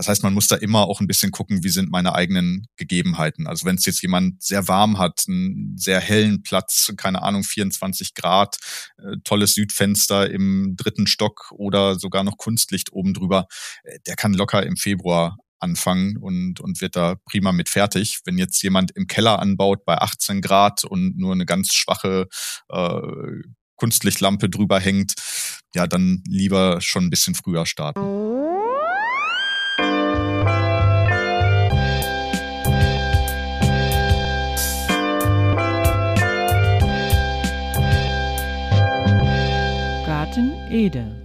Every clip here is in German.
Das heißt, man muss da immer auch ein bisschen gucken, wie sind meine eigenen Gegebenheiten. Also wenn es jetzt jemand sehr warm hat, einen sehr hellen Platz, keine Ahnung, 24 Grad, äh, tolles Südfenster im dritten Stock oder sogar noch Kunstlicht oben drüber, äh, der kann locker im Februar anfangen und, und wird da prima mit fertig. Wenn jetzt jemand im Keller anbaut bei 18 Grad und nur eine ganz schwache äh, Kunstlichtlampe drüber hängt, ja, dann lieber schon ein bisschen früher starten. Garten Ede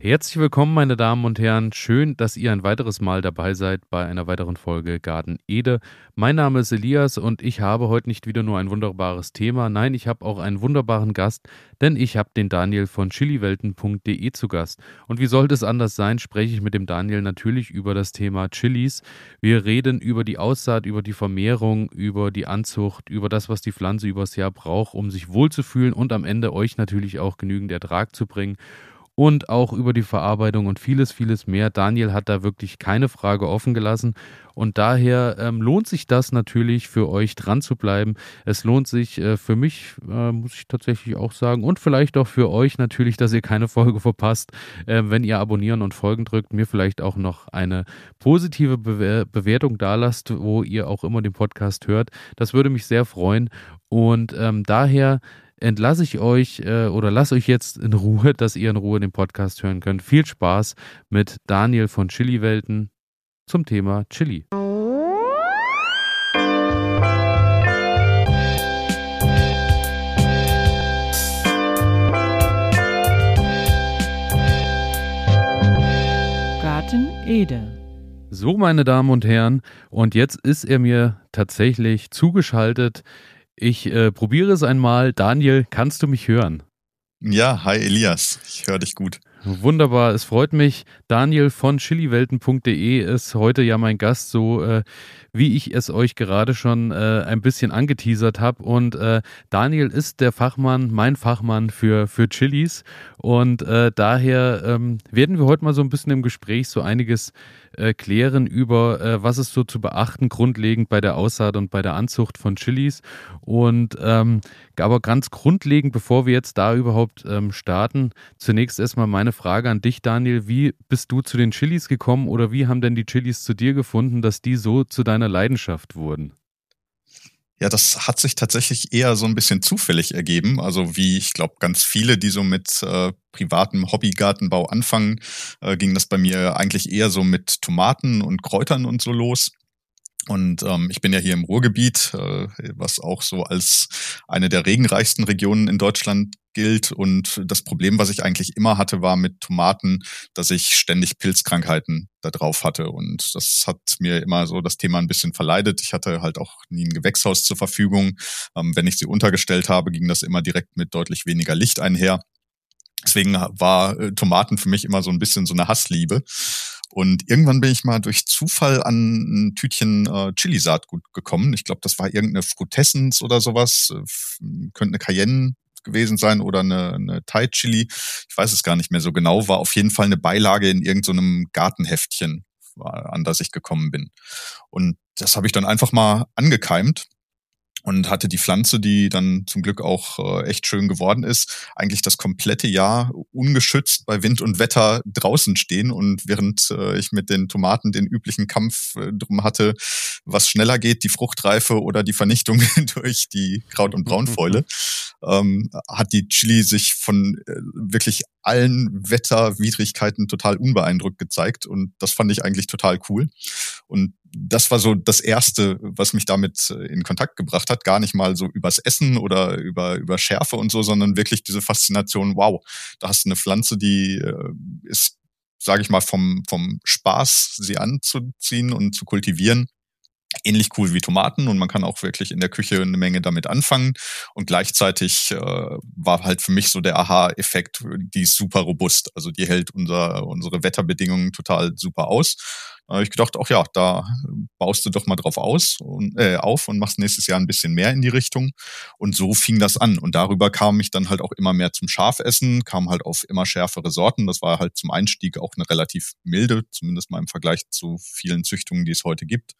Herzlich willkommen, meine Damen und Herren. Schön, dass ihr ein weiteres Mal dabei seid bei einer weiteren Folge Garten Ede. Mein Name ist Elias und ich habe heute nicht wieder nur ein wunderbares Thema. Nein, ich habe auch einen wunderbaren Gast, denn ich habe den Daniel von chiliwelten.de zu Gast. Und wie sollte es anders sein, spreche ich mit dem Daniel natürlich über das Thema Chilis. Wir reden über die Aussaat, über die Vermehrung, über die Anzucht, über das, was die Pflanze übers Jahr braucht, um sich wohlzufühlen und am Ende euch natürlich auch genügend Ertrag zu bringen und auch über die Verarbeitung und vieles, vieles mehr. Daniel hat da wirklich keine Frage offen gelassen und daher ähm, lohnt sich das natürlich für euch dran zu bleiben. Es lohnt sich äh, für mich, äh, muss ich tatsächlich auch sagen, und vielleicht auch für euch natürlich, dass ihr keine Folge verpasst, äh, wenn ihr abonnieren und folgen drückt, mir vielleicht auch noch eine positive Bewer Bewertung da lasst, wo ihr auch immer den Podcast hört. Das würde mich sehr freuen und ähm, daher entlasse ich euch äh, oder lasse euch jetzt in Ruhe, dass ihr in Ruhe den Podcast hören könnt. Viel Spaß mit Daniel von Chili Welten zum Thema Chili. Garten Ede so, meine Damen und Herren, und jetzt ist er mir tatsächlich zugeschaltet. Ich äh, probiere es einmal. Daniel, kannst du mich hören? Ja, hi Elias, ich höre dich gut. Wunderbar, es freut mich. Daniel von chiliwelten.de ist heute ja mein Gast, so äh, wie ich es euch gerade schon äh, ein bisschen angeteasert habe. Und äh, Daniel ist der Fachmann, mein Fachmann für, für Chilis. Und äh, daher ähm, werden wir heute mal so ein bisschen im Gespräch so einiges äh, klären über, äh, was ist so zu beachten, grundlegend bei der Aussaat und bei der Anzucht von Chilis. Und ähm, aber ganz grundlegend, bevor wir jetzt da überhaupt ähm, starten, zunächst erstmal meine Frage an dich, Daniel. Wie bist du zu den Chilis gekommen oder wie haben denn die Chilis zu dir gefunden, dass die so zu deiner Leidenschaft wurden? Ja, das hat sich tatsächlich eher so ein bisschen zufällig ergeben. Also wie ich glaube, ganz viele, die so mit äh, privatem Hobbygartenbau anfangen, äh, ging das bei mir eigentlich eher so mit Tomaten und Kräutern und so los. Und ähm, ich bin ja hier im Ruhrgebiet, äh, was auch so als eine der regenreichsten Regionen in Deutschland gilt. Und das Problem, was ich eigentlich immer hatte, war mit Tomaten, dass ich ständig Pilzkrankheiten da drauf hatte. Und das hat mir immer so das Thema ein bisschen verleidet. Ich hatte halt auch nie ein Gewächshaus zur Verfügung. Ähm, wenn ich sie untergestellt habe, ging das immer direkt mit deutlich weniger Licht einher. Deswegen war äh, Tomaten für mich immer so ein bisschen so eine Hassliebe. Und irgendwann bin ich mal durch Zufall an ein Tütchen äh, Chili-Saatgut gekommen. Ich glaube, das war irgendeine Frutessens oder sowas. Äh, könnte eine Cayenne gewesen sein oder eine, eine Thai Chili. Ich weiß es gar nicht mehr so genau. War auf jeden Fall eine Beilage in irgendeinem so Gartenheftchen, an das ich gekommen bin. Und das habe ich dann einfach mal angekeimt und hatte die Pflanze, die dann zum Glück auch äh, echt schön geworden ist, eigentlich das komplette Jahr ungeschützt bei Wind und Wetter draußen stehen. Und während äh, ich mit den Tomaten den üblichen Kampf äh, drum hatte, was schneller geht, die Fruchtreife oder die Vernichtung durch die Kraut- und Braunfäule, ähm, hat die Chili sich von äh, wirklich allen Wetterwidrigkeiten total unbeeindruckt gezeigt. Und das fand ich eigentlich total cool. Und das war so das erste, was mich damit äh, in Kontakt gebracht hat. Gar nicht mal so übers Essen oder über, über Schärfe und so, sondern wirklich diese Faszination, wow, da hast du eine Pflanze, die äh, ist, sage ich mal, vom, vom Spaß, sie anzuziehen und zu kultivieren, ähnlich cool wie Tomaten und man kann auch wirklich in der Küche eine Menge damit anfangen. Und gleichzeitig äh, war halt für mich so der Aha-Effekt, die ist super robust. Also die hält unser, unsere Wetterbedingungen total super aus. Da habe ich gedacht, ach ja, da baust du doch mal drauf aus und, äh, auf und machst nächstes Jahr ein bisschen mehr in die Richtung. Und so fing das an. Und darüber kam ich dann halt auch immer mehr zum Schafessen, kam halt auf immer schärfere Sorten. Das war halt zum Einstieg auch eine relativ milde, zumindest mal im Vergleich zu vielen Züchtungen, die es heute gibt.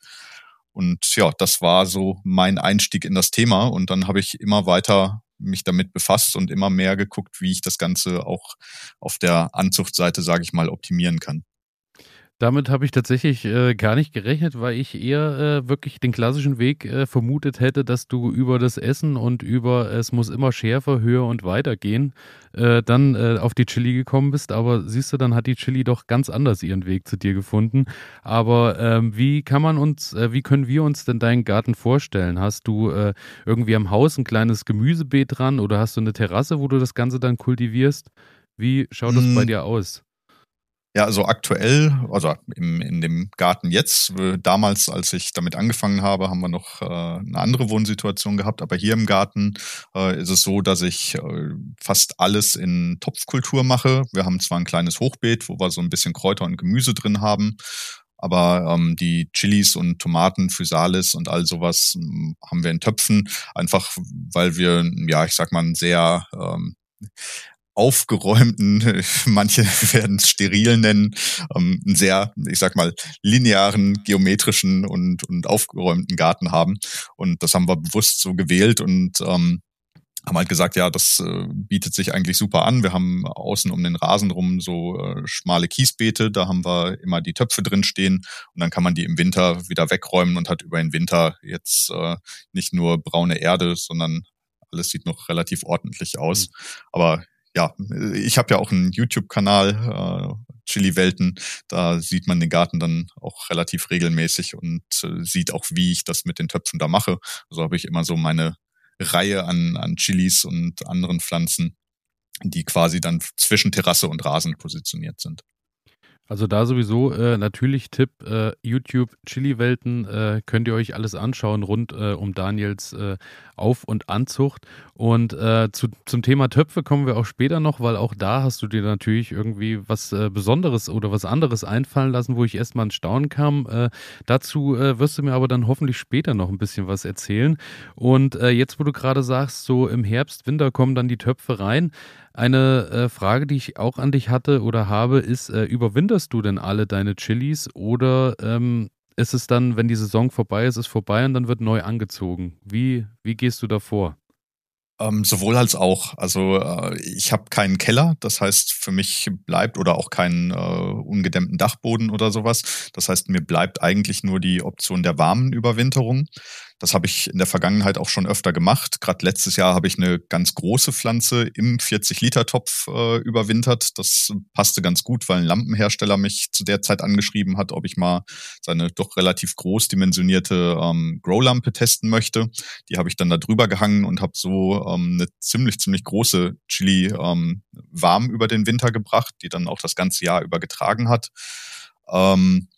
Und ja, das war so mein Einstieg in das Thema. Und dann habe ich immer weiter mich damit befasst und immer mehr geguckt, wie ich das Ganze auch auf der Anzuchtseite, sage ich mal, optimieren kann. Damit habe ich tatsächlich äh, gar nicht gerechnet, weil ich eher äh, wirklich den klassischen Weg äh, vermutet hätte, dass du über das Essen und über es muss immer schärfer, höher und weiter gehen, äh, dann äh, auf die Chili gekommen bist. Aber siehst du, dann hat die Chili doch ganz anders ihren Weg zu dir gefunden. Aber ähm, wie kann man uns, äh, wie können wir uns denn deinen Garten vorstellen? Hast du irgendwie am Haus ein kleines Gemüsebeet dran oder hast du eine Terrasse, wo du das Ganze dann kultivierst? Wie schaut das bei hm. dir aus? Ja, also aktuell, also im, in dem Garten jetzt, damals, als ich damit angefangen habe, haben wir noch äh, eine andere Wohnsituation gehabt, aber hier im Garten äh, ist es so, dass ich äh, fast alles in Topfkultur mache. Wir haben zwar ein kleines Hochbeet, wo wir so ein bisschen Kräuter und Gemüse drin haben, aber ähm, die Chilis und Tomaten, Physalis und all sowas ähm, haben wir in Töpfen, einfach weil wir, ja, ich sag mal, ein sehr ähm, aufgeräumten, manche werden es steril nennen, ähm, einen sehr, ich sag mal, linearen, geometrischen und, und aufgeräumten Garten haben. Und das haben wir bewusst so gewählt und ähm, haben halt gesagt, ja, das äh, bietet sich eigentlich super an. Wir haben außen um den Rasen rum so äh, schmale Kiesbeete, da haben wir immer die Töpfe drin stehen und dann kann man die im Winter wieder wegräumen und hat über den Winter jetzt äh, nicht nur braune Erde, sondern alles sieht noch relativ ordentlich aus. Mhm. Aber ja, ich habe ja auch einen YouTube-Kanal, äh, Chili Welten. Da sieht man den Garten dann auch relativ regelmäßig und äh, sieht auch, wie ich das mit den Töpfen da mache. Also habe ich immer so meine Reihe an, an Chilis und anderen Pflanzen, die quasi dann zwischen Terrasse und Rasen positioniert sind. Also da sowieso äh, natürlich Tipp, äh, YouTube Chili-Welten äh, könnt ihr euch alles anschauen rund äh, um Daniels äh, Auf- und Anzucht. Und äh, zu, zum Thema Töpfe kommen wir auch später noch, weil auch da hast du dir natürlich irgendwie was Besonderes oder was anderes einfallen lassen, wo ich erstmal ins Staunen kam. dazu wirst du mir aber dann hoffentlich später noch ein bisschen was erzählen. Und jetzt, wo du gerade sagst, so im Herbst, Winter kommen dann die Töpfe rein. Eine äh, Frage, die ich auch an dich hatte oder habe, ist, äh, überwinterst du denn alle deine Chilis oder ähm, ist es dann, wenn die Saison vorbei ist, ist vorbei und dann wird neu angezogen? Wie, wie gehst du da vor? Ähm, sowohl als auch. Also äh, ich habe keinen Keller, das heißt für mich bleibt oder auch keinen äh, ungedämmten Dachboden oder sowas. Das heißt mir bleibt eigentlich nur die Option der warmen Überwinterung. Das habe ich in der Vergangenheit auch schon öfter gemacht. Gerade letztes Jahr habe ich eine ganz große Pflanze im 40-Liter-Topf äh, überwintert. Das passte ganz gut, weil ein Lampenhersteller mich zu der Zeit angeschrieben hat, ob ich mal seine doch relativ groß dimensionierte ähm, Grow-Lampe testen möchte. Die habe ich dann da drüber gehangen und habe so ähm, eine ziemlich, ziemlich große Chili ähm, warm über den Winter gebracht, die dann auch das ganze Jahr über getragen hat. Ähm,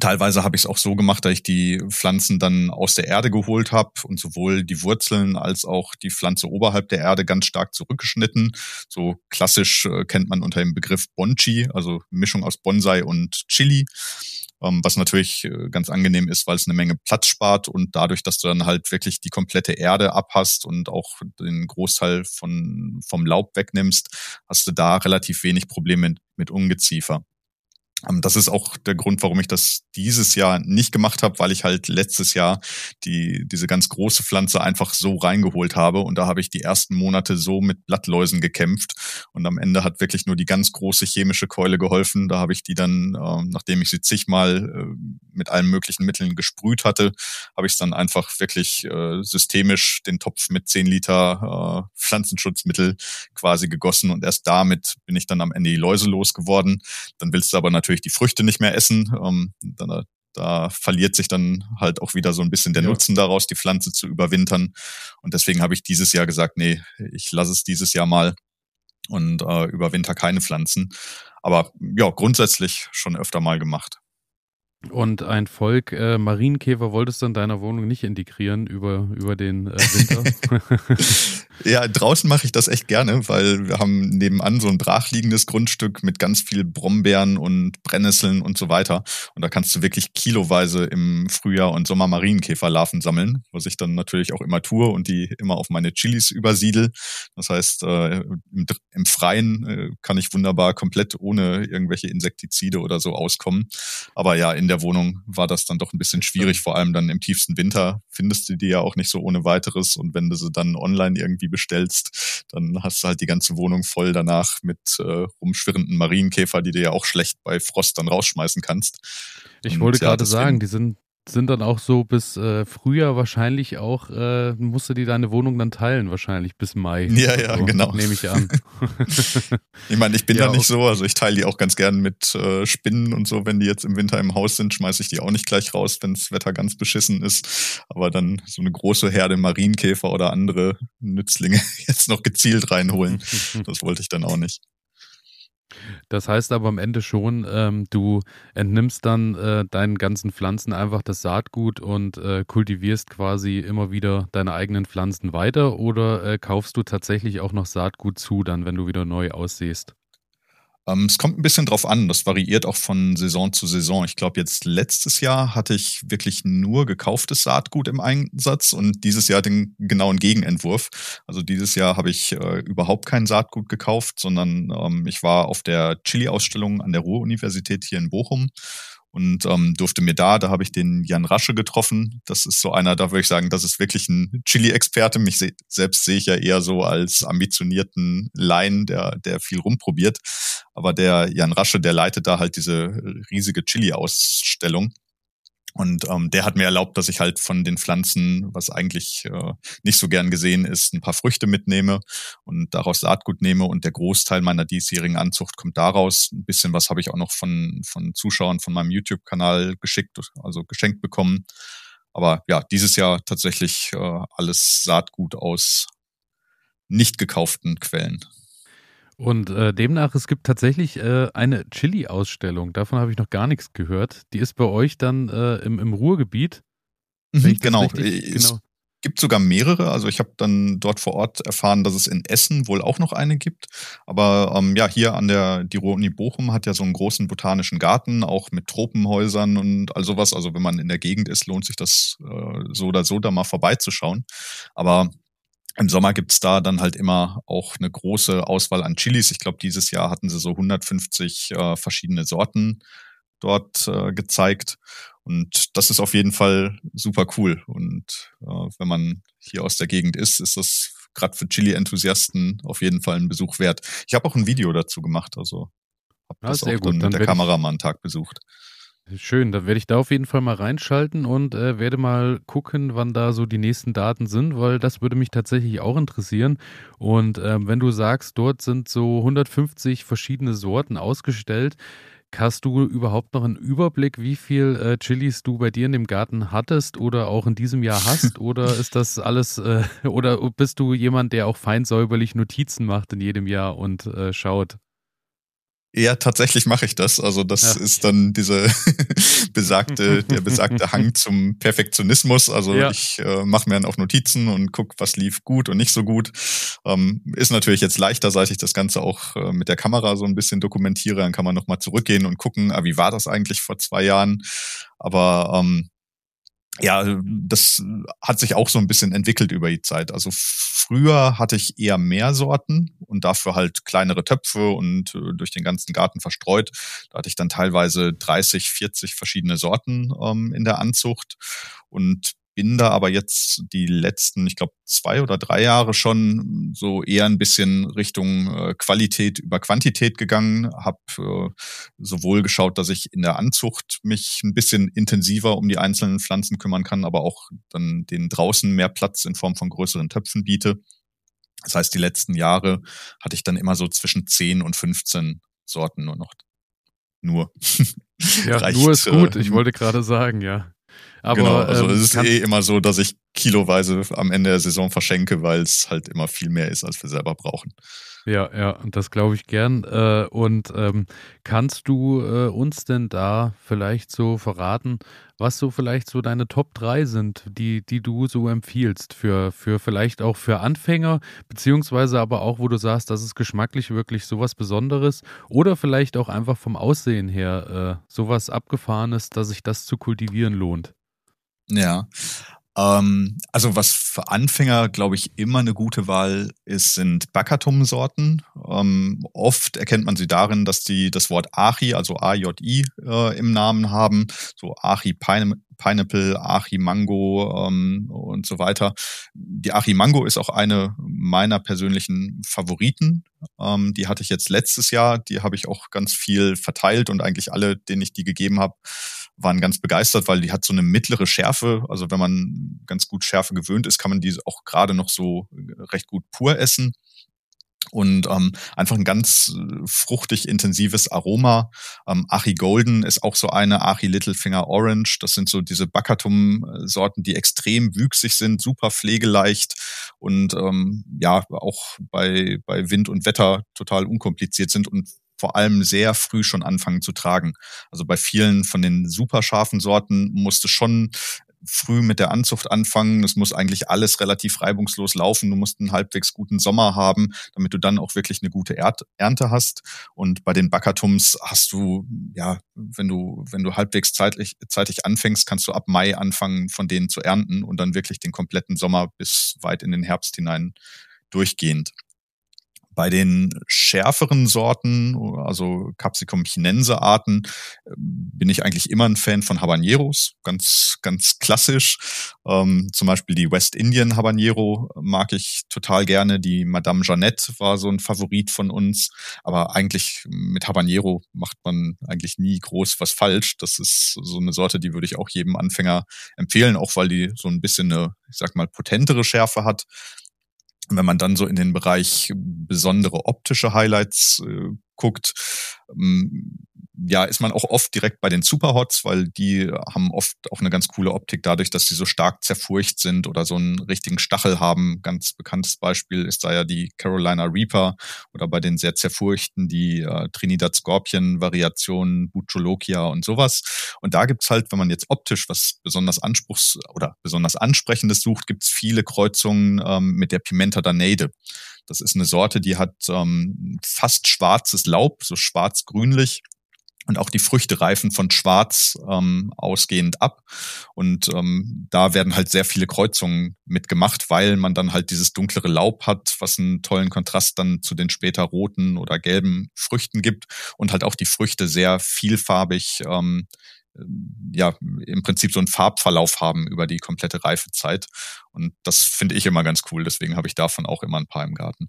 Teilweise habe ich es auch so gemacht, dass ich die Pflanzen dann aus der Erde geholt habe und sowohl die Wurzeln als auch die Pflanze oberhalb der Erde ganz stark zurückgeschnitten. So klassisch äh, kennt man unter dem Begriff Bonchi, also Mischung aus Bonsai und Chili. Ähm, was natürlich äh, ganz angenehm ist, weil es eine Menge Platz spart und dadurch, dass du dann halt wirklich die komplette Erde abhast und auch den Großteil von, vom Laub wegnimmst, hast du da relativ wenig Probleme mit, mit Ungeziefer. Ähm, das ist auch der Grund, warum ich das dieses Jahr nicht gemacht habe, weil ich halt letztes Jahr die, diese ganz große Pflanze einfach so reingeholt habe. Und da habe ich die ersten Monate so mit Blattläusen gekämpft. Und am Ende hat wirklich nur die ganz große chemische Keule geholfen. Da habe ich die dann, äh, nachdem ich sie zigmal äh, mit allen möglichen Mitteln gesprüht hatte, habe ich dann einfach wirklich äh, systemisch den Topf mit 10 Liter äh, Pflanzenschutzmittel quasi gegossen. Und erst damit bin ich dann am Ende die Läuse losgeworden. Dann willst du aber natürlich natürlich die Früchte nicht mehr essen. Ähm, dann, da verliert sich dann halt auch wieder so ein bisschen der ja. Nutzen daraus, die Pflanze zu überwintern. Und deswegen habe ich dieses Jahr gesagt, nee, ich lasse es dieses Jahr mal und äh, überwinter keine Pflanzen. Aber ja, grundsätzlich schon öfter mal gemacht. Und ein Volk äh, Marienkäfer wolltest du in deiner Wohnung nicht integrieren über, über den äh, Winter? ja, draußen mache ich das echt gerne, weil wir haben nebenan so ein brachliegendes Grundstück mit ganz viel Brombeeren und Brennnesseln und so weiter. Und da kannst du wirklich kiloweise im Frühjahr und Sommer Marienkäferlarven sammeln, was ich dann natürlich auch immer tue und die immer auf meine Chilis übersiedel. Das heißt, äh, im, im Freien äh, kann ich wunderbar komplett ohne irgendwelche Insektizide oder so auskommen. Aber ja, in der Wohnung war das dann doch ein bisschen schwierig, vor allem dann im tiefsten Winter findest du die ja auch nicht so ohne weiteres und wenn du sie dann online irgendwie bestellst, dann hast du halt die ganze Wohnung voll danach mit äh, rumschwirrenden Marienkäfer, die du ja auch schlecht bei Frost dann rausschmeißen kannst. Ich und, wollte ja, gerade sagen, die sind sind dann auch so bis äh, Frühjahr wahrscheinlich auch, äh, musst du die deine Wohnung dann teilen, wahrscheinlich bis Mai. Ja, ja, so, genau. Nehme ich an. ich meine, ich bin ja, da nicht so, also ich teile die auch ganz gern mit äh, Spinnen und so, wenn die jetzt im Winter im Haus sind, schmeiße ich die auch nicht gleich raus, wenn das Wetter ganz beschissen ist. Aber dann so eine große Herde Marienkäfer oder andere Nützlinge jetzt noch gezielt reinholen, das wollte ich dann auch nicht. Das heißt aber am Ende schon, ähm, du entnimmst dann äh, deinen ganzen Pflanzen einfach das Saatgut und äh, kultivierst quasi immer wieder deine eigenen Pflanzen weiter oder äh, kaufst du tatsächlich auch noch Saatgut zu, dann wenn du wieder neu aussiehst? Ähm, es kommt ein bisschen drauf an. Das variiert auch von Saison zu Saison. Ich glaube, jetzt letztes Jahr hatte ich wirklich nur gekauftes Saatgut im Einsatz und dieses Jahr den genauen Gegenentwurf. Also dieses Jahr habe ich äh, überhaupt kein Saatgut gekauft, sondern ähm, ich war auf der Chili-Ausstellung an der Ruhr-Universität hier in Bochum und ähm, durfte mir da, da habe ich den Jan Rasche getroffen. Das ist so einer, da würde ich sagen, das ist wirklich ein Chili-Experte. Mich se selbst sehe ich ja eher so als ambitionierten Laien, der, der viel rumprobiert. Aber der Jan Rasche, der leitet da halt diese riesige Chili-Ausstellung. Und ähm, der hat mir erlaubt, dass ich halt von den Pflanzen, was eigentlich äh, nicht so gern gesehen ist, ein paar Früchte mitnehme und daraus Saatgut nehme. Und der Großteil meiner diesjährigen Anzucht kommt daraus. Ein bisschen was habe ich auch noch von, von Zuschauern von meinem YouTube-Kanal geschickt, also geschenkt bekommen. Aber ja, dieses Jahr tatsächlich äh, alles Saatgut aus nicht gekauften Quellen. Und äh, demnach, es gibt tatsächlich äh, eine Chili-Ausstellung. Davon habe ich noch gar nichts gehört. Die ist bei euch dann äh, im, im Ruhrgebiet. Mhm, genau. Richtig, es genau. gibt sogar mehrere. Also ich habe dann dort vor Ort erfahren, dass es in Essen wohl auch noch eine gibt. Aber ähm, ja, hier an der die Ruhr-Uni Bochum hat ja so einen großen botanischen Garten, auch mit Tropenhäusern und all sowas. Also wenn man in der Gegend ist, lohnt sich das äh, so oder so, da mal vorbeizuschauen. Aber im Sommer gibt's da dann halt immer auch eine große Auswahl an Chilis. Ich glaube, dieses Jahr hatten sie so 150 äh, verschiedene Sorten dort äh, gezeigt. Und das ist auf jeden Fall super cool. Und äh, wenn man hier aus der Gegend ist, ist das gerade für Chili-Enthusiasten auf jeden Fall ein Besuch wert. Ich habe auch ein Video dazu gemacht, also habe das auch dann mit der Kamera mal einen Tag besucht. Schön, dann werde ich da auf jeden Fall mal reinschalten und äh, werde mal gucken, wann da so die nächsten Daten sind, weil das würde mich tatsächlich auch interessieren. Und äh, wenn du sagst, dort sind so 150 verschiedene Sorten ausgestellt, hast du überhaupt noch einen Überblick, wie viel äh, Chilis du bei dir in dem Garten hattest oder auch in diesem Jahr hast? oder ist das alles, äh, oder bist du jemand, der auch feinsäuberlich Notizen macht in jedem Jahr und äh, schaut? Ja, tatsächlich mache ich das. Also das ja. ist dann diese besagte, der besagte Hang zum Perfektionismus. Also ja. ich äh, mache mir dann auch Notizen und guck, was lief gut und nicht so gut. Ähm, ist natürlich jetzt leichter, seit ich das Ganze auch äh, mit der Kamera so ein bisschen dokumentiere. Dann kann man nochmal zurückgehen und gucken, ah, wie war das eigentlich vor zwei Jahren. Aber ähm, ja, das hat sich auch so ein bisschen entwickelt über die Zeit. Also früher hatte ich eher mehr Sorten und dafür halt kleinere Töpfe und äh, durch den ganzen Garten verstreut. Da hatte ich dann teilweise 30, 40 verschiedene Sorten ähm, in der Anzucht. Und bin da aber jetzt die letzten, ich glaube, zwei oder drei Jahre schon so eher ein bisschen Richtung äh, Qualität über Quantität gegangen, habe äh, sowohl geschaut, dass ich in der Anzucht mich ein bisschen intensiver um die einzelnen Pflanzen kümmern kann, aber auch dann den draußen mehr Platz in Form von größeren Töpfen biete. Das heißt, die letzten Jahre hatte ich dann immer so zwischen 10 und 15 Sorten nur noch. Nur. Ja, Reicht, nur ist gut. Ich äh, wollte gerade sagen, ja. Aber, genau, also ähm, es ist eh immer so, dass ich kiloweise am Ende der Saison verschenke, weil es halt immer viel mehr ist, als wir selber brauchen. Ja, ja, das glaube ich gern. Äh, und ähm, kannst du äh, uns denn da vielleicht so verraten, was so vielleicht so deine Top 3 sind, die, die du so empfiehlst für, für vielleicht auch für Anfänger, beziehungsweise aber auch, wo du sagst, das ist geschmacklich wirklich sowas Besonderes oder vielleicht auch einfach vom Aussehen her äh, sowas Abgefahrenes, dass sich das zu kultivieren lohnt? Ja, ähm, also was für Anfänger, glaube ich, immer eine gute Wahl ist, sind Baccatum-Sorten. Ähm, oft erkennt man sie darin, dass die das Wort Achi, also A-J-I, äh, im Namen haben. So Achi Pine Pineapple, Achi Mango ähm, und so weiter. Die Achi Mango ist auch eine meiner persönlichen Favoriten. Ähm, die hatte ich jetzt letztes Jahr. Die habe ich auch ganz viel verteilt und eigentlich alle, denen ich die gegeben habe, waren ganz begeistert, weil die hat so eine mittlere Schärfe. Also wenn man ganz gut Schärfe gewöhnt ist, kann man die auch gerade noch so recht gut pur essen. Und ähm, einfach ein ganz äh, fruchtig intensives Aroma. Ähm, Achi Golden ist auch so eine, Achi Littlefinger Orange. Das sind so diese Baccatum-Sorten, die extrem wüchsig sind, super pflegeleicht und ähm, ja, auch bei, bei Wind und Wetter total unkompliziert sind und vor allem sehr früh schon anfangen zu tragen. Also bei vielen von den super scharfen Sorten musste schon früh mit der Anzucht anfangen. Es muss eigentlich alles relativ reibungslos laufen. Du musst einen halbwegs guten Sommer haben, damit du dann auch wirklich eine gute Ernte hast. Und bei den Backatums hast du, ja, wenn du, wenn du halbwegs zeitlich, zeitig anfängst, kannst du ab Mai anfangen, von denen zu ernten und dann wirklich den kompletten Sommer bis weit in den Herbst hinein durchgehend. Bei den schärferen Sorten, also Capsicum chinense Arten, bin ich eigentlich immer ein Fan von Habaneros, ganz, ganz klassisch. Ähm, zum Beispiel die West Indian Habanero mag ich total gerne. Die Madame Jeannette war so ein Favorit von uns. Aber eigentlich mit Habanero macht man eigentlich nie groß was falsch. Das ist so eine Sorte, die würde ich auch jedem Anfänger empfehlen, auch weil die so ein bisschen eine, ich sag mal, potentere Schärfe hat wenn man dann so in den Bereich besondere optische Highlights äh, guckt, ähm, ja, ist man auch oft direkt bei den Superhots, weil die haben oft auch eine ganz coole Optik dadurch, dass sie so stark zerfurcht sind oder so einen richtigen Stachel haben. Ganz bekanntes Beispiel ist da ja die Carolina Reaper oder bei den sehr zerfurchten die äh, Trinidad Scorpion Variationen, Bucholokia und sowas. Und da gibt's halt, wenn man jetzt optisch was besonders anspruchs- oder besonders ansprechendes sucht, gibt's viele Kreuzungen ähm, mit der Pimenta Danade. Das ist eine Sorte, die hat ähm, fast schwarzes Laub, so schwarz-grünlich und auch die Früchte reifen von schwarz ähm, ausgehend ab. Und ähm, da werden halt sehr viele Kreuzungen mitgemacht, weil man dann halt dieses dunklere Laub hat, was einen tollen Kontrast dann zu den später roten oder gelben Früchten gibt und halt auch die Früchte sehr vielfarbig ähm, ja, im Prinzip so einen Farbverlauf haben über die komplette Reifezeit. Und das finde ich immer ganz cool. Deswegen habe ich davon auch immer ein paar im Garten.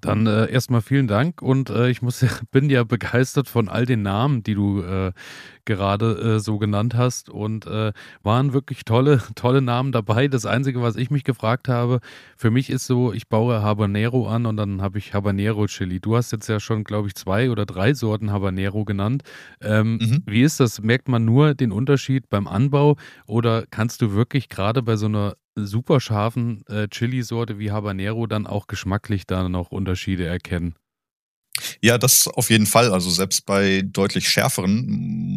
Dann äh, erstmal vielen Dank und äh, ich muss bin ja begeistert von all den Namen, die du äh, gerade äh, so genannt hast und äh, waren wirklich tolle tolle Namen dabei. Das einzige, was ich mich gefragt habe, für mich ist so, ich baue Habanero an und dann habe ich Habanero Chili. Du hast jetzt ja schon, glaube ich, zwei oder drei Sorten Habanero genannt. Ähm, mhm. Wie ist das? Merkt man nur den Unterschied beim Anbau oder kannst du wirklich gerade bei so einer super scharfen äh, Chili-Sorte wie Habanero dann auch geschmacklich da noch Unterschiede erkennen. Ja, das auf jeden Fall. Also selbst bei deutlich schärferen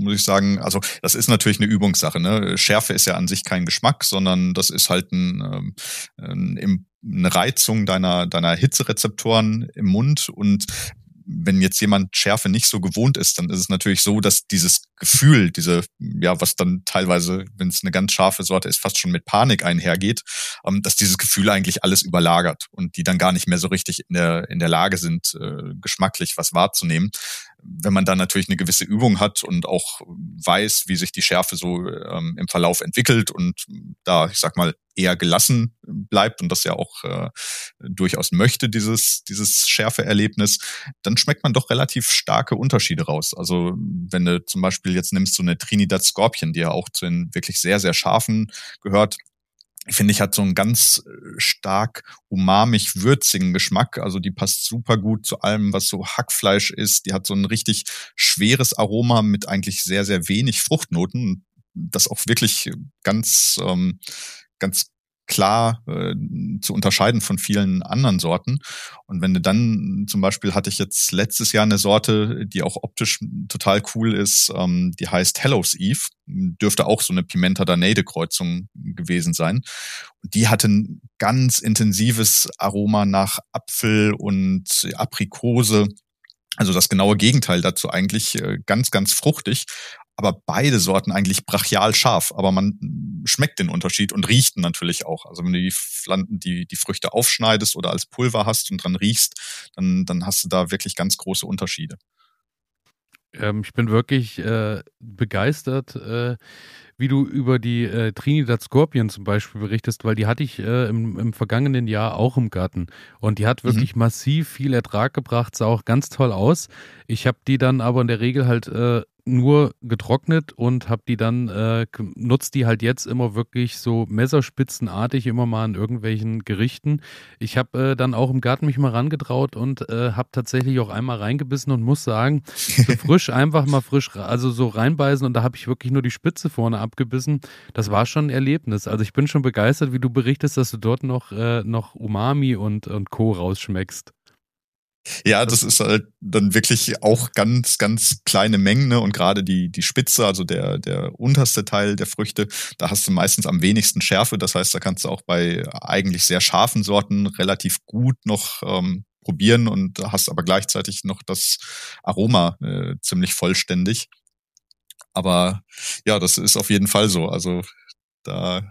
muss ich sagen, also das ist natürlich eine Übungssache. Ne? Schärfe ist ja an sich kein Geschmack, sondern das ist halt ein, ähm, ein, eine Reizung deiner, deiner Hitzerezeptoren im Mund und wenn jetzt jemand Schärfe nicht so gewohnt ist, dann ist es natürlich so, dass dieses Gefühl, diese, ja, was dann teilweise, wenn es eine ganz scharfe Sorte ist, fast schon mit Panik einhergeht, ähm, dass dieses Gefühl eigentlich alles überlagert und die dann gar nicht mehr so richtig in der, in der Lage sind, äh, geschmacklich was wahrzunehmen wenn man dann natürlich eine gewisse Übung hat und auch weiß, wie sich die Schärfe so ähm, im Verlauf entwickelt und da, ich sag mal, eher gelassen bleibt und das ja auch äh, durchaus möchte, dieses, dieses Schärfeerlebnis, dann schmeckt man doch relativ starke Unterschiede raus. Also wenn du zum Beispiel jetzt nimmst so eine Trinidad Scorpion, die ja auch zu den wirklich sehr, sehr scharfen gehört, finde ich, hat so einen ganz äh, stark umamig würzigen Geschmack. Also die passt super gut zu allem, was so Hackfleisch ist. Die hat so ein richtig schweres Aroma mit eigentlich sehr, sehr wenig Fruchtnoten. Das auch wirklich ganz, ähm, ganz klar äh, zu unterscheiden von vielen anderen Sorten. Und wenn du dann zum Beispiel hatte ich jetzt letztes Jahr eine Sorte, die auch optisch total cool ist, ähm, die heißt Hellos Eve, dürfte auch so eine Pimenta Danade Kreuzung gewesen sein. Und die hatte ein ganz intensives Aroma nach Apfel und Aprikose. Also das genaue Gegenteil dazu eigentlich äh, ganz, ganz fruchtig, aber beide Sorten eigentlich brachial scharf, aber man schmeckt den Unterschied und riecht natürlich auch. Also wenn du die, die, die Früchte aufschneidest oder als Pulver hast und dran riechst, dann, dann hast du da wirklich ganz große Unterschiede. Ähm, ich bin wirklich äh, begeistert, äh, wie du über die äh, Trinidad Scorpion zum Beispiel berichtest, weil die hatte ich äh, im, im, vergangenen Jahr auch im Garten. Und die hat mhm. wirklich mhm. massiv viel Ertrag gebracht, sah auch ganz toll aus. Ich habe die dann aber in der Regel halt äh, nur getrocknet und habe die dann, äh, nutzt die halt jetzt immer wirklich so messerspitzenartig immer mal in irgendwelchen Gerichten. Ich habe äh, dann auch im Garten mich mal rangetraut und äh, habe tatsächlich auch einmal reingebissen und muss sagen, so frisch einfach mal frisch, also so reinbeißen und da habe ich wirklich nur die Spitze vorne abgebissen. Das war schon ein Erlebnis. Also ich bin schon begeistert, wie du berichtest, dass du dort noch, äh, noch Umami und, und Co. rausschmeckst. Ja, das ist halt dann wirklich auch ganz, ganz kleine Mengen, ne? Und gerade die, die Spitze, also der, der unterste Teil der Früchte, da hast du meistens am wenigsten Schärfe. Das heißt, da kannst du auch bei eigentlich sehr scharfen Sorten relativ gut noch ähm, probieren und hast aber gleichzeitig noch das Aroma äh, ziemlich vollständig. Aber ja, das ist auf jeden Fall so. Also da